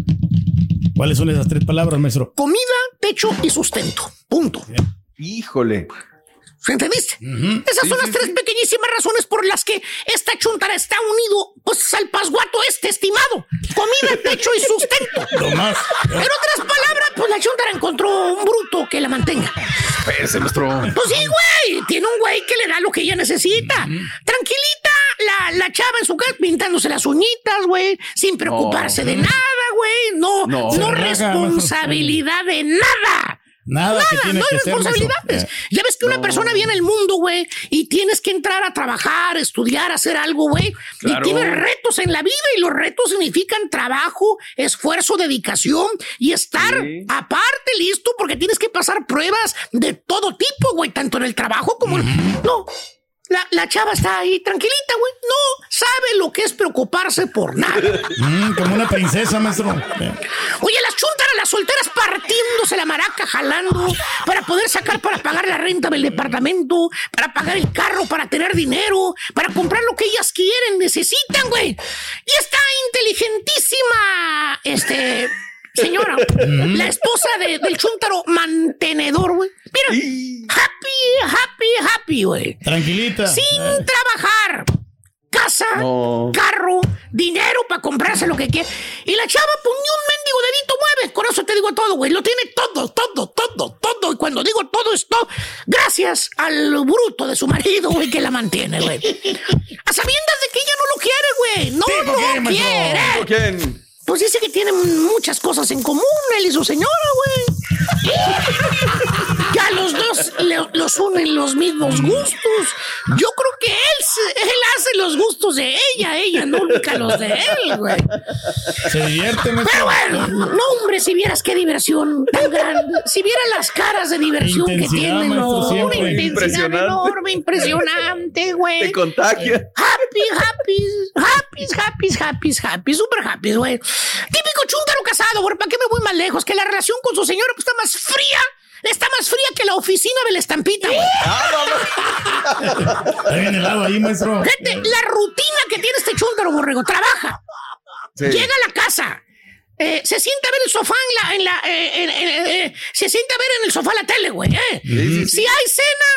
¿Cuáles son esas tres palabras, maestro? Comida, techo y sustento. Punto. Híjole. ¿Entendiste? Esas son las tres pequeñísimas razones por las que esta chuntara está unido pues, al pasguato este estimado. Comida, techo y sustento. Lo más. En otras palabras, pues la chuntara encontró un bruto que la mantenga. Espérese, maestro. Pues sí, güey. Tiene un güey que le da lo que ella necesita. Tranquilita, la, la chava en su casa pintándose las uñitas, güey. Sin preocuparse de nada, güey. No, No. no, responsabilidad de nada. Nada que tiene no hay que responsabilidades. Ya ves que una persona viene al mundo, güey, y tienes que entrar a trabajar, estudiar, hacer algo, güey. Claro. Y tienes retos en la vida y los retos significan trabajo, esfuerzo, dedicación y estar aparte listo porque tienes que pasar pruebas de todo tipo, güey, tanto en el trabajo como en... No. La, la chava está ahí tranquilita, güey. No sabe lo que es preocuparse por nada. Mm, como una princesa, maestro. Oye, las chuntaras, las solteras partiéndose la maraca, jalando para poder sacar para pagar la renta del departamento, para pagar el carro, para tener dinero, para comprar lo que ellas quieren, necesitan, güey. Y está inteligentísima, este, señora, la esposa de- del chuntaro mantenedor, güey. Mira, happy, happy, happy, güey. Tranquilita. Sin trabajar. Casa, carro, dinero para comprarse lo que quiere. Y la chava, pues ni un mendigo dedito mueve. Con eso te digo todo, güey. Lo tiene todo, todo, todo, todo. Y cuando digo todo esto, gracias al bruto de su marido, güey, que la mantiene, güey. A sabiendas de que ella no lo quiere, güey. No ¿Tipo qué, lo quiere. ¿Tipo quién? Pues dice que tienen muchas cosas en común, él y su señora, güey. Ya los dos le- los unen los mismos gustos. Yo creo que él, se- él hace los gustos de ella, ella nunca los de él, güey. Se divierte, maestro. Pero bueno, no, hombre, si vieras qué diversión tan grande. Si vieras las caras de diversión que tienen, no, una intensidad Impresionante. enorme, impresionante, güey. Te contagia. Happy, happy, happy, happy, happy, happy, super happy, güey. Típico chúntaro casado, güey. ¿Para qué me voy más lejos? Que la relación con su señora pues, está más fría. Está más fría que la oficina de la estampita, güey. Está bien helado ahí, maestro. Gente, la rutina que tiene este chúntaro, borrego, trabaja. Sí. Llega a la casa. eh, se sienta a ver el sofá en la. En la eh, en- en- eh, se sienta a ver en el sofá la tele, güey. eh. Sí, sí, sí. Si hay cena,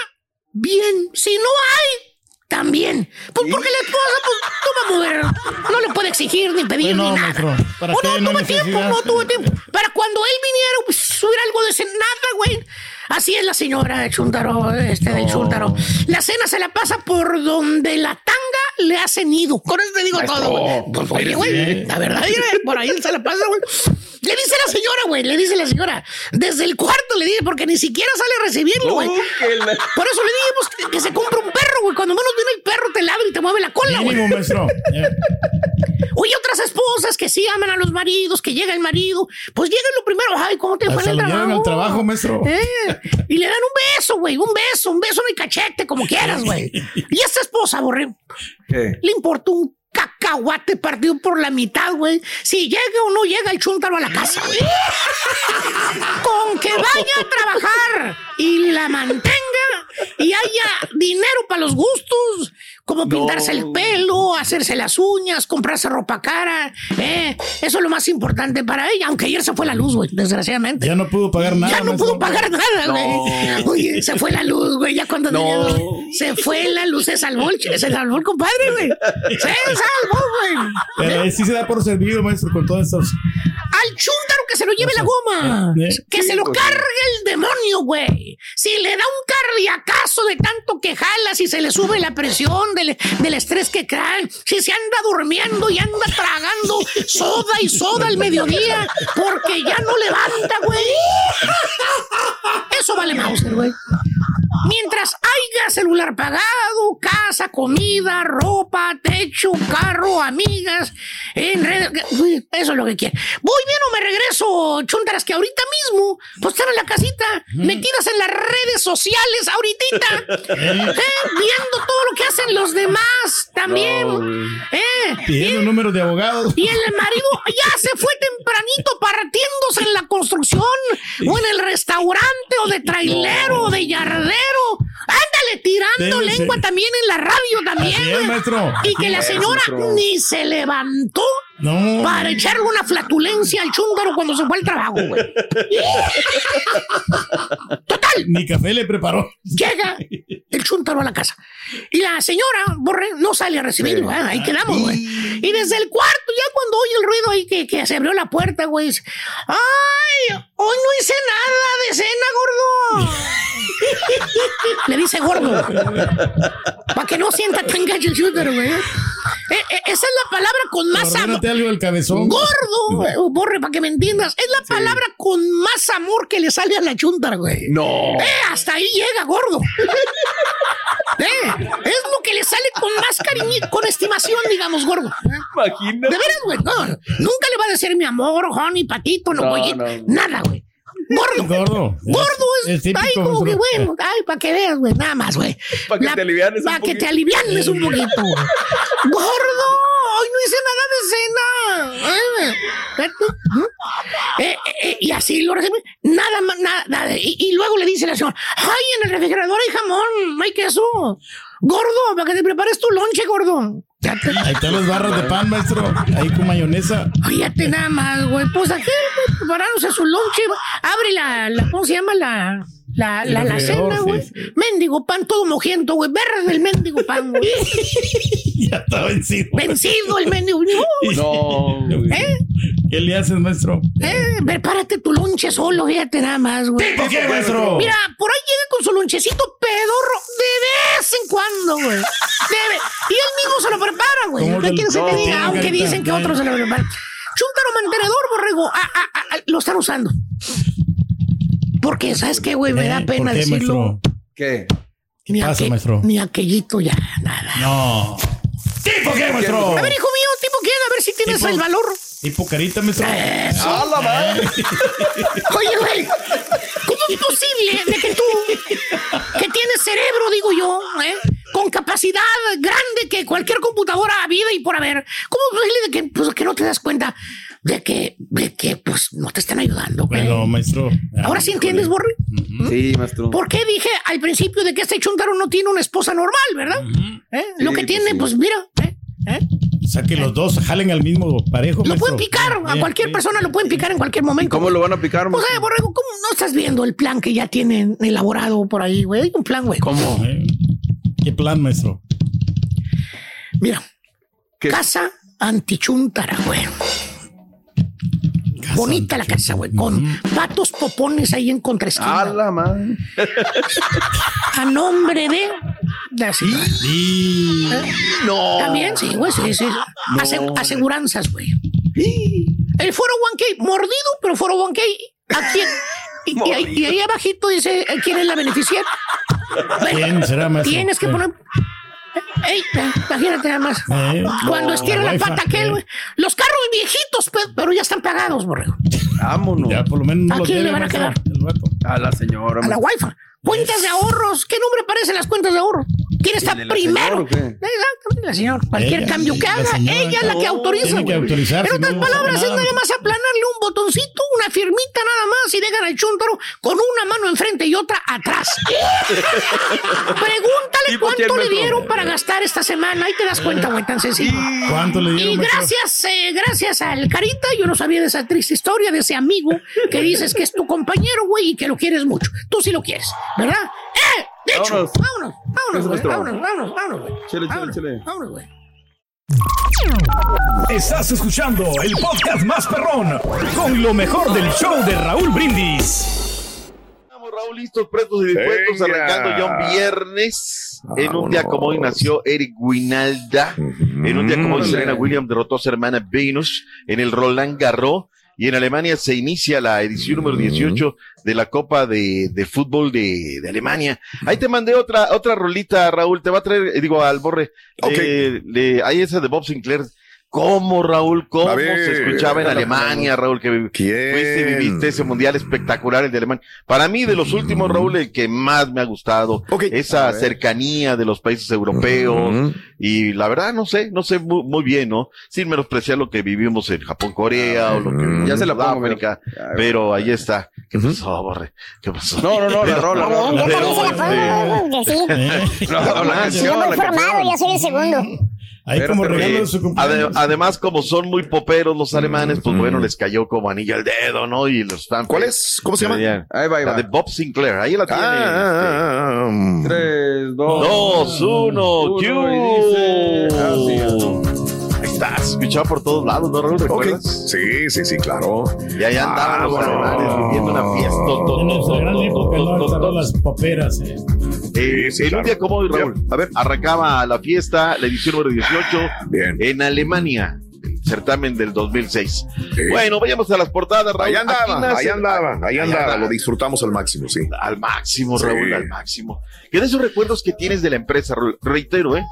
bien. Si no hay, también. Pues porque la esposa, pues, no va a mover. No le puede exigir ni pedir Pues no, ni nada. maestro, ¿para O qué? no No tuve tiempo, no tuve tiempo. Para cuando él viniera, pues hubiera algo de cena, nada, güey. Así es la señora de Chuntaro, este del Chuntaro. La cena se la pasa por donde la tanga le hace nido. Con eso te digo Maestro, todo, güey. Pues, güey, la verdad, por ahí se la pasa, güey. Le dice la señora, güey, le dice la señora. Desde el cuarto le dice, porque ni siquiera sale a recibirlo, güey. La- Por eso le dijimos que, que se compra un perro, güey. Cuando menos viene el perro, te ladra y te mueve la cola, güey. Maestro. Oye, otras esposas que sí aman a los maridos, que llega el marido, pues llega lo primero, ay, ¿cómo te fue en Hasta el trabajo? al trabajo, maestro. Eh, y le dan un beso, güey, un beso, un beso en el cachete, como quieras, güey. Y esta esposa, borre, ¿Qué? le importa un cacahuate partido por la mitad, güey. Si llega o no llega el chúntaro a la casa, güey. Con que vaya a trabajar y la mantenga, y haya dinero para los gustos, como pintarse el pelo, hacerse las uñas, comprarse ropa cara. ¿eh? Eso es lo más importante para ella, aunque ayer se fue la luz, güey, desgraciadamente. Ya no pudo pagar nada. Ya no pudo pagar nada, güey. Oye, se fue la luz, güey. Ya cuando No. se fue la luz, se salvó el, se salvó el compadre, güey. Se salvó, güey. Pero él sí se da por servido, maestro, con todas estas. Al chúntaro que se lo lleve la goma. ¿Eh? Que se lo pues, cargue el demonio, güey. Si le da un cardiacazo de tanto que jala, si se le sube la presión del, del estrés que cae, si se anda durmiendo y anda tragando soda y soda al mediodía porque ya no levanta, güey. Eso vale Mauser, güey. Mientras haya celular pagado, casa, comida, ropa, techo, carro, amigas, en redes, uy, eso es lo que quiere. Voy bien o me regreso, chuntaras, que ahorita mismo, pues están en la casita, metidas en las redes sociales, ahorita, ¿eh? viendo todo lo que hacen los demás también. ¿eh? Pidiendo números de abogados. Y el marido ya se fue tempranito partiéndose en la construcción o en el restaurante o de trailero o de yardero. Ándale, tirando Sí, sí. lengua también en la radio también. Así es, maestro. Y que la señora maestro. ni se levantó No. para echarle una flatulencia al chúndaro cuando se fue al trabajo, güey. Total. Ni café le preparó. Llega el chúntaro a la casa. Y la señora, Borre, no sale a recibirlo, ¿eh? ahí quedamos, güey. Y desde el cuarto, ya cuando oye el ruido ahí que, que se abrió la puerta, güey, dice, ¡ay! Hoy no hice nada de cena, gordo. Le dice gordo. Para que no sienta tan gacho el chúntaro, güey. Eh, eh, esa es la palabra con más amor. Algo del cabezón. Gordo, güey, borre, para que me entiendas. Es la palabra con más amor que le sale a la chuntar, güey. No. Eh, hasta ahí llega, gordo. eh, es lo que le sale con más cariño, con estimación, digamos, gordo. Imagínate. De veras, güey. No, nunca le va a decir mi amor, honey, patito, no, No, no. nada, güey. Gordo. Gordo. Gordo es, Es ay, como que bueno, ay, para que veas, güey, nada más, güey. Pa' que te alivianes un Para que te alivianes un poquito, güey. Gordo, hoy no hice nada de cena. Ay, ¿eh? Eh, eh, y así lo recibe. Nada más, nada. nada. Y, y luego le dice la señora, ay, en el refrigerador hay jamón, hay queso. Gordo, para que te prepares tu lonche, gordo. Ahí están las barras de pan, maestro. Ahí con mayonesa. Fíjate nada más, güey. Pues aquel, güey, preparándose su lonche. Abre la, la, ¿cómo se llama? La, la, la, la cena, güey. sí. Mendigo pan todo mojiento, güey. Verde el mendigo pan, güey. Ya está vencido. Vencido el mendigo. No. güey. ¿Eh? ¿Qué le haces, maestro? Eh, prepárate tu lonche solo, fíjate nada más, güey. ¿Tipo qué, maestro? Mira, por ahí llega con su lonchecito pedorro de vez en cuando, güey. Y él mismo se lo prepara, güey. ¿Cómo ¿Qué del- quieres que no, te diga? Aunque carita, dicen que no. otros se lo preparan. Chúntaro mantenedor, borrego. Ah, ah, ah, ah, lo están usando. Porque, ¿sabes qué, güey? Me da Eh, pena ¿por qué, decirlo. maestro? ¿Qué? Ni, pasa, aquel- maestro? ni aquellito ya, nada. No. ¿Tipo qué, maestro? A ver, hijo mío, tipo quién, a ver si tienes Tipo- el valor. ¿Tipo carita, maestro? Eso. ¡A la madre! Oye, güey, ¿cómo es posible de que tú, que tienes cerebro, digo yo, eh, con capacidad grande que cualquier computadora a vida y por haber, ¿cómo es posible de que, pues, que no te das cuenta de que, de que, pues, no te están ayudando, güey? Bueno, maestro. Ahora sí entiendes, Borre. Sí, maestro. ¿Por qué dije al principio de que este chuntaro no tiene una esposa normal, verdad? ¿Eh? Lo que pues tiene, sí. pues, mira, ¿eh? ¿Eh? O sea, que los dos jalen al mismo parejo, Lo maestro. pueden picar, a cualquier persona lo pueden picar en cualquier ¿Y momento. cómo lo van a picar, maestro? eh, Borrego, ¿cómo no estás viendo el plan que ya tienen elaborado por ahí, güey? Hay un plan, güey. ¿Cómo? ¿Qué plan, maestro? Mira, ¿Qué? casa antichuntara, güey. Casa Bonita la casa, güey, con patos popones ahí en contraesquina. ¡A la madre! A nombre de... de así, Y... ¡No! También, sí, güey, sí, sí. Ase- aseguranzas, güey. El foro 1K, mordido, pero foro 1K. Aquí, y, y ahí- y ahí abajito dice eh, quién es la beneficiaria. ¿Quién será, maestro? Tienes que poner. Ey, imagínate nada más. Eh, Cuando no, estira la pata aquel, eh. güey. Los carros viejitos, pe- pero ya están pagados, borrego. Vámonos. Ya por lo menos no ¿A quién le van a quedar? A la señora. A la wifi. Cuentas de ahorros. ¿Qué nombre aparecen las cuentas de ahorros? ¿Quién está ¿El de la primero? Exactamente, la señora. Cualquier Ella, cambio que haga, señora. ella es la que autoriza. tiene que autorizar, En otras no, palabras, es nada. más aplanarle un botoncito, una firmita nada más y dejan al chuntaro con una mano enfrente y otra atrás. Pregúntale ¿Tipo cuánto le dieron para gastar esta semana. Ahí te das cuenta, güey, tan sencillo. ¿Cuánto le Y dieron? maestro? gracias, eh, gracias al Carita, yo no sabía de esa triste historia de ese amigo que dices que es tu compañero, güey, y que lo quieres mucho. Tú sí lo quieres, ¿verdad? ¡Eh! De hecho, Vámonos. vámonos, vámonos, güey, vámonos, vámonos, vámonos, güey. Chele, Vámonos, chele. vámonos, güey. Estás escuchando el podcast más perrón con lo mejor del show de Raúl Brindis. Estamos, Raúl, listos, prestos y dispuestos, Venga. arrancando ya un viernes. En un día como hoy nació Eric Winalda. En un día como hoy. Serena Williams derrotó a su hermana Venus en el Roland Garros. Y en Alemania se inicia la edición número 18 de la Copa de, de Fútbol de, de Alemania. Ahí te mandé otra, otra rolita, Raúl. Te va a traer, eh, digo, al borre. Ok. Eh, le- hay esa de Bob Sinclair. ¿Cómo, Raúl? ¿Cómo se escuchaba en Alemania, Raúl? Que ¿Quién? fuiste, viviste ese mundial espectacular, el de Alemania. Para mí, de los últimos, Raúl, el que más me ha gustado. Ok. Esa cercanía de los países europeos. Y la verdad, no sé, no sé muy, muy bien, ¿no? Sin menospreciar lo que vivimos en Japón, Corea, o lo que. Ya se la pongo, Sudáfrica. pero- Pero ahí está. ¿Qué pasó, Borre? ¿Qué pasó? No, no, no, la rola, Está bien, no. yo Pero, también se la pongo, este, sí. No, la Yo canción, muy la formado, canción. ya soy el segundo. Ahí Pero como regalo de su cumpleaños. además, como son muy poperos los alemanes, pues Mm. bueno, les cayó como anillo al dedo, ¿no? Y los están. ¿Cuál es? ¿Cómo se llama? Ahí va, ahí La va. de Bob Sinclair, ahí la tiene. este. Ah, mm. Tres, dos, Dos, uno, uno, ¿qué y dice así. Escuchaba por todos lados, ¿no, Raúl? ¿Recuerdas? Sí, sí, sí, claro. Y allá andaban los alemanes viviendo una fiesta. En nuestra gran época, las paperas. eh. Eh, Sí, en claro. un día como hoy, Raúl, A ver. arrancaba la fiesta, la edición número 18, Bien. en Alemania, certamen del 2006. Sí. Bueno, vayamos a las portadas, Raúl. Ahí andaba, nace- ahí andaba, ahí andaba. andaba. Lo disfrutamos al máximo, sí. Al máximo, Sí. Raúl, al máximo. Que de esos recuerdos que tienes de la empresa, Raúl, reitero, ¿eh?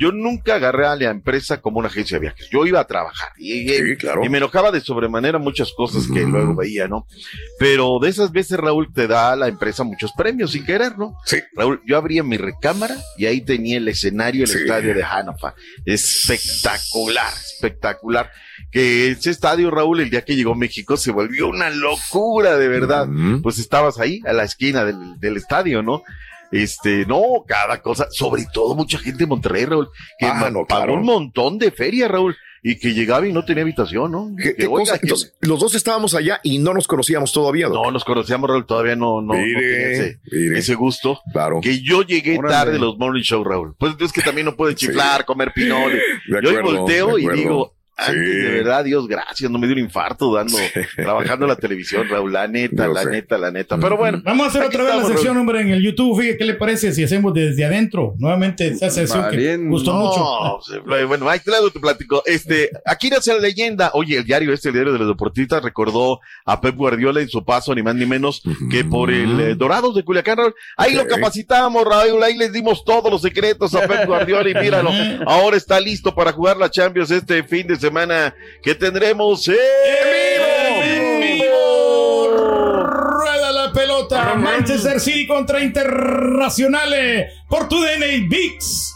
Yo nunca agarré a la empresa como una agencia de viajes. Yo iba a trabajar y, Sí, claro. y me enojaba de sobremanera muchas cosas que luego veía, ¿no? Pero de esas veces, Raúl, te da a la empresa muchos premios sin querer, ¿no? Sí. Raúl, yo abría mi recámara y ahí tenía el escenario, el Sí. estadio de Hannover. Espectacular, espectacular. Que ese estadio, Raúl, el día que llegó a México se volvió una locura, de verdad. Pues estabas ahí, a la esquina del, del estadio, ¿no? Este, no, cada cosa, sobre todo mucha gente de Monterrey, Raúl, que Ah, ma- no, pagó claro. un montón de feria, Raúl, y que llegaba y no tenía habitación, ¿no? ¿Qué, Que, qué oiga, cosa? que- Entonces, los dos estábamos allá y no nos conocíamos todavía. Doc. no nos conocíamos, Raúl, todavía no, no, no Mire, tenía ese, mire. ese gusto. Claro. Que yo llegué Órale. tarde los morning show, Raúl. Pues es que también no pueden Sí. chiflar, comer pinole. De yo volteo de y digo, antes Sí. de verdad, Dios gracias, no me dio un infarto dando, trabajando en la televisión, Raúl, la neta, Yo la sé. neta, la neta. Pero bueno. Vamos a hacer otra vez la sección, Raúl. hombre, en el YouTube. Fíjate, ¿qué le parece si hacemos desde adentro? Nuevamente esa sección que gustó mucho. No, bueno, ahí te te platico. Este, aquí nace la leyenda. Oye, el diario este, el diario de los deportistas, recordó a Pep Guardiola en su paso, ni más ni menos que por el eh, Dorados de Culiacán. Raúl. Ahí lo capacitamos, Raúl. Ahí les dimos todos los secretos a Pep Guardiola y míralo. Ahora está listo para jugar la Champions este fin de semana que tendremos en vivo. Rueda la pelota. Manchester City contra Internacionales. Por tu DNA VIX.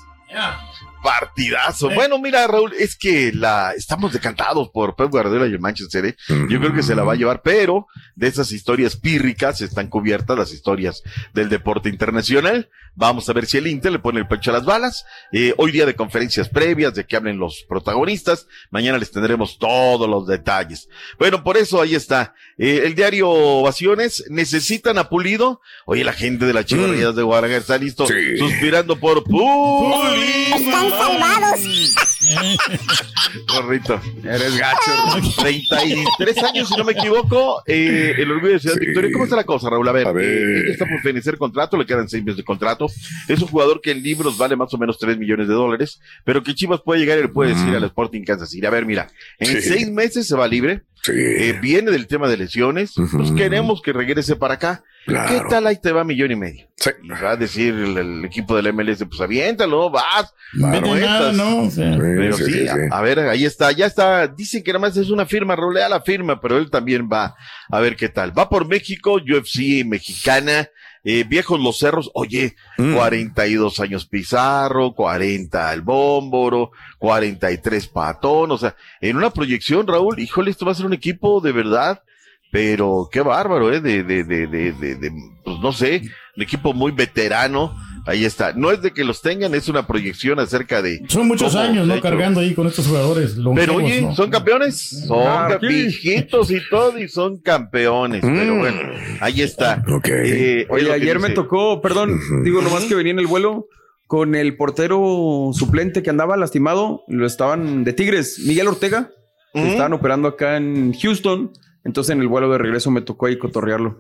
Partidazo. Bueno, mira, Raúl, es que la estamos decantados por Pep Guardiola y el Manchester. ¿eh? Yo creo que se la va a llevar, pero de esas historias pírricas están cubiertas las historias del deporte internacional. Vamos a ver si el Inter le pone el pecho a las balas. Eh, hoy día de conferencias previas, de que hablen los protagonistas. Mañana les tendremos todos los detalles. Bueno, por eso ahí está. Eh, el diario Ovaciones necesitan a Pulido. Oye, la gente de la Chivas Rayadas de Guadalajara está listo, Sí. suspirando por Pulido. Salvados. Correcto. Eres gacho. 33 años, si no me equivoco, eh, el orgullo de Ciudad Sí. Victoria. ¿Cómo está la cosa, Raúl? A ver, A ver. eh, está por fenecer contrato, le quedan seis meses de contrato. Es un jugador que en libros vale más o menos 3 millones de dólares, pero que Chivas puede llegar y le puede decir Mm. al Sporting Kansas City. A ver, mira, en Sí. seis meses se va libre, Sí. eh, viene del tema de lesiones, pues Ujú. queremos que regrese para acá. Claro. ¿Qué tal ahí te va millón y medio? Sí. Y va a decir el, el equipo del MLS, pues aviéntalo, vas, Vete nada, manuetas. ¿no? Pero sí, sí, sí, sí. A, ver, ahí está, ya está. Dicen que nada más es una firma, rolea la firma, pero él también va a ver qué tal. Va por México, UFC mexicana. eh, viejos los cerros, oye, 42 años Pizarro, 40 el Bómboro, 43 Patón, o sea, en una proyección, Raúl, híjole, esto va a ser un equipo de verdad, pero qué bárbaro, eh, de, de, de, de, de, de, pues no sé, un equipo muy veterano, ahí está, no es de que los tengan, es una proyección acerca de... Son muchos años, ¿no? hecho. Cargando ahí con estos jugadores. Pero longevos, oye, ¿no? son campeones, son Ah, viejitos y todo, y son campeones. Pero bueno, ahí está. Eh, Oye, ayer me tocó, perdón, digo nomás que venía en el vuelo con el portero suplente que andaba lastimado, lo estaban de Tigres, Miguel Ortega, que Ujú. estaban operando acá en Houston, entonces en el vuelo de regreso me tocó ahí cotorrearlo.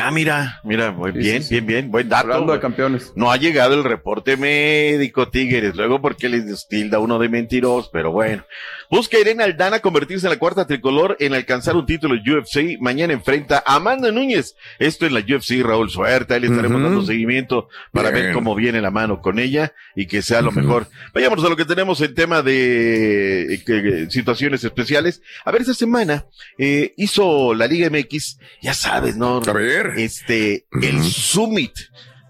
Ah, mira, mira, muy Sí, bien, sí, sí. bien, bien, buen dato. Hablando de campeones. No ha llegado el reporte médico, Tigres. Luego, porque les tilda uno de mentirosos? Pero bueno. Busca Irene Aldana convertirse en la cuarta tricolor en alcanzar un título UFC. Mañana enfrenta a Amanda Núñez. Esto en la UFC, Raúl Suerta. Ahí le estaremos dando seguimiento para ver cómo viene la mano con ella y que sea lo mejor. Vayamos a lo que tenemos en tema de eh, que- situaciones especiales. A ver, esta semana eh, hizo la Liga MX, ya sabes, ¿no? A ver. Este, el Summit.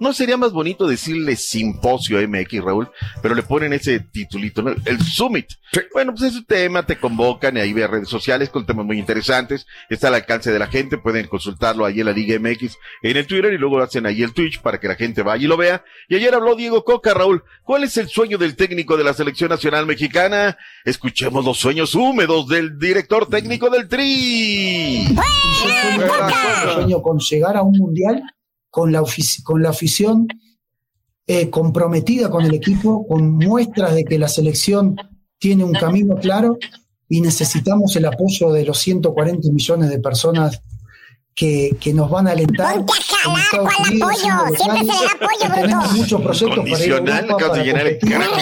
No sería más bonito decirle simposio MX, Raúl, pero le ponen ese titulito, ¿no? El Summit. Bueno, pues es un tema, te convocan y ahí ve redes sociales con temas muy interesantes. Está al alcance de la gente, pueden consultarlo ahí en la Liga MX en el Twitter y luego lo hacen ahí el Twitch para que la gente vaya y lo vea. Y ayer habló Diego Coca, Raúl. ¿Cuál es el sueño del técnico de la selección nacional mexicana? Escuchemos los sueños húmedos del director técnico del Tri. sueño con llegar a un mundial con la, con la afición eh, comprometida con el equipo, con muestras de que la selección tiene un camino claro y necesitamos el apoyo de los 140 millones de personas que, que nos van a alentar. en Estados Unidos, siendo locales. Tenemos muchos proyectos para ir a Condicional, Europa, para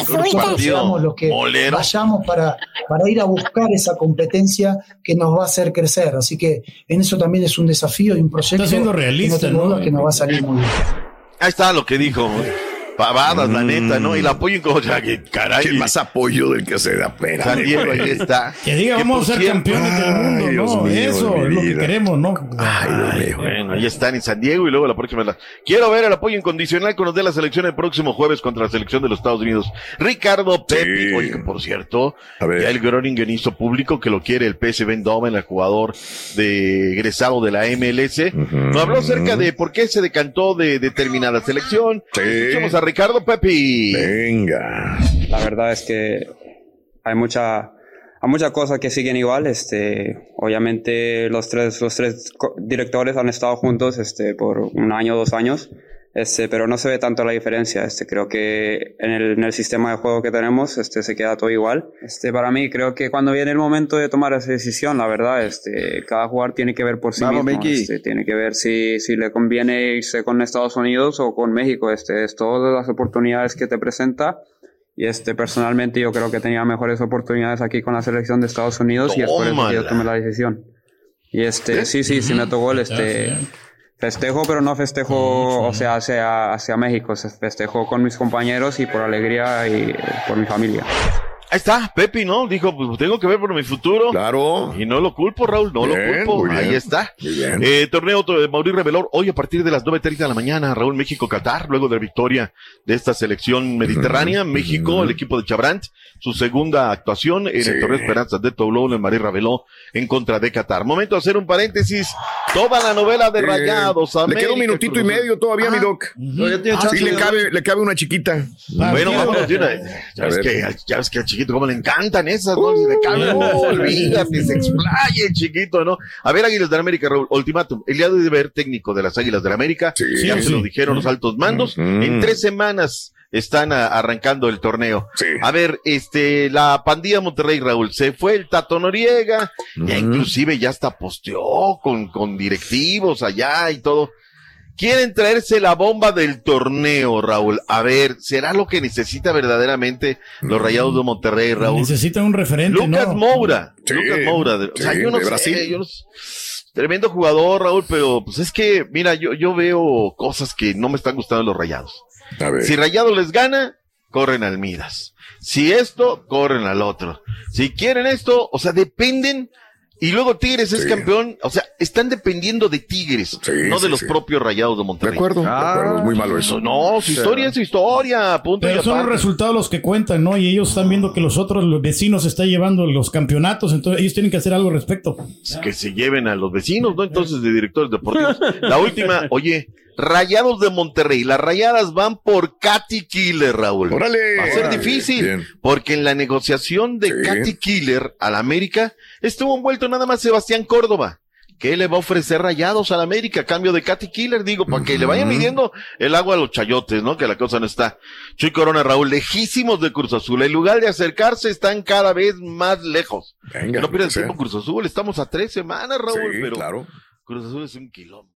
competir, los que molero. vayamos para, para ir a buscar esa competencia que nos va a hacer crecer. Así que en eso también es un desafío y un proyecto Está siendo que realista, tengo ¿no? duda que nos va a salir muy bien. Ahí está lo que dijo. Pavadas, la neta, ¿no? Y la apoyo como, o sea, que caray. ¿Qué más apoyo del que se da pena? San Diego, ahí está. Que diga, vamos a ser campeones del mundo, Ay, ¿no? mío, Eso es lo que queremos, ¿no? Ay, bueno, ahí están en San Diego y luego la próxima. la- Quiero ver el apoyo incondicional con los de la selección el próximo jueves contra la selección de los Estados Unidos. Ricardo Pepi, oye, que por cierto, ya el Groningen hizo público que lo quiere el PSV Eindhoven, el jugador de egresado de la MLS. Nos habló acerca de por qué se decantó de determinada selección. Escuchemos a Ricardo Pepi. Venga. La verdad es que hay mucha, hay muchas cosas que siguen igual. Este, obviamente los tres, los tres directores han estado juntos este, por un año, dos años. Este, pero no se ve tanto la diferencia. Este, creo que en el, en el sistema de juego que tenemos este, se queda todo igual. Este, para mí, creo que cuando viene el momento de tomar esa decisión, la verdad, este, cada jugador tiene que ver por sí Vamos, mismo. Este, tiene que ver si, si le conviene irse con Estados Unidos o con México. Este, es todas las oportunidades que te presenta. Y este, personalmente yo creo que tenía mejores oportunidades aquí con la selección de Estados Unidos y es por eso que yo Tómala. tomé la decisión. Y este, sí, sí, sí me tocó el este festejo, pero no festejo, o sea, hacia, hacia México, se festejo con mis compañeros y por alegría y por mi familia. Ahí está, Pepi, ¿no? Dijo, pues tengo que ver por mi futuro. Claro. Y no lo culpo, Raúl, no Bien, lo culpo. Ahí está. Muy bien. Eh, torneo de Mauricio Revelor, hoy a partir de las 9.30 de la mañana, Raúl México-Qatar, luego de la victoria de esta selección mediterránea. México, el equipo de Chabrant, su segunda actuación en Sí. el torneo Esperanzas de Toulon en María Raveló en contra de Qatar. Momento de hacer un paréntesis. Toda la novela de Eh, Rayados. le América, queda un minutito Cruz y medio todavía, mi doc. Todavía tiene Ah, chance sí, le cabe, le cabe una chiquita. Bueno, vámonos de una. Ya ves, que, ya ves que chiquito cómo le encantan esas, ¿no? Si le cabe, olvídate, se explaye el chiquito, ¿no? A ver, Águilas de la América, Raúl, ultimátum. El día de ver técnico de las Águilas de la América, Sí, ya se sí. lo dijeron los altos mandos. En tres semanas están a- arrancando el torneo. A ver, este, la pandilla Monterrey, Raúl, se fue el Tato Noriega, ya inclusive ya hasta posteó con, con directivos allá y todo. Quieren traerse la bomba del torneo, Raúl. A ver, ¿será lo que necesita verdaderamente los Rayados de Monterrey, Raúl? Necesitan un referente, Lucas ¿no? Moura. Sí, Lucas Moura. de- o sea, sí, yo no de sé, Brasil. yo no sé. Tremendo jugador, Raúl, pero pues es que, mira, yo, yo veo cosas que no me están gustando en los Rayados. A ver. Si Rayados les gana, corren al Midas. Si esto, corren al otro. Si quieren esto, o sea, dependen Y luego Tigres es campeón, o sea, están dependiendo de Tigres, no de los sí. propios Rayados de Monterrey. De acuerdo, de acuerdo, es muy malo eso. No, su historia es su historia, punto Pero y son los resultados los que cuentan, ¿no? Y ellos están viendo que los otros los vecinos están llevando los campeonatos, entonces ellos tienen que hacer algo al respecto. que se lleven a los vecinos, ¿no? Entonces, de directores deportivos. La última, oye, Rayados de Monterrey. Las rayadas van por Katy Killer, Raúl. Órale. Va a ser Órale, difícil, bien. porque en la negociación de Katy Killer al América estuvo envuelto nada más Sebastián Córdoba. ¿Qué le va a ofrecer Rayados al América a cambio de Katy Killer? Digo, para que le vayan midiendo el agua a los chayotes, ¿no? Que la cosa no está. Chuy Corona, Raúl, lejísimos de Cruz Azul. En lugar de acercarse, están cada vez más lejos. Venga, no pierdas tiempo, Cruz Azul. Estamos a tres semanas, Raúl, Sí, pero claro. Cruz Azul es un kilómetro.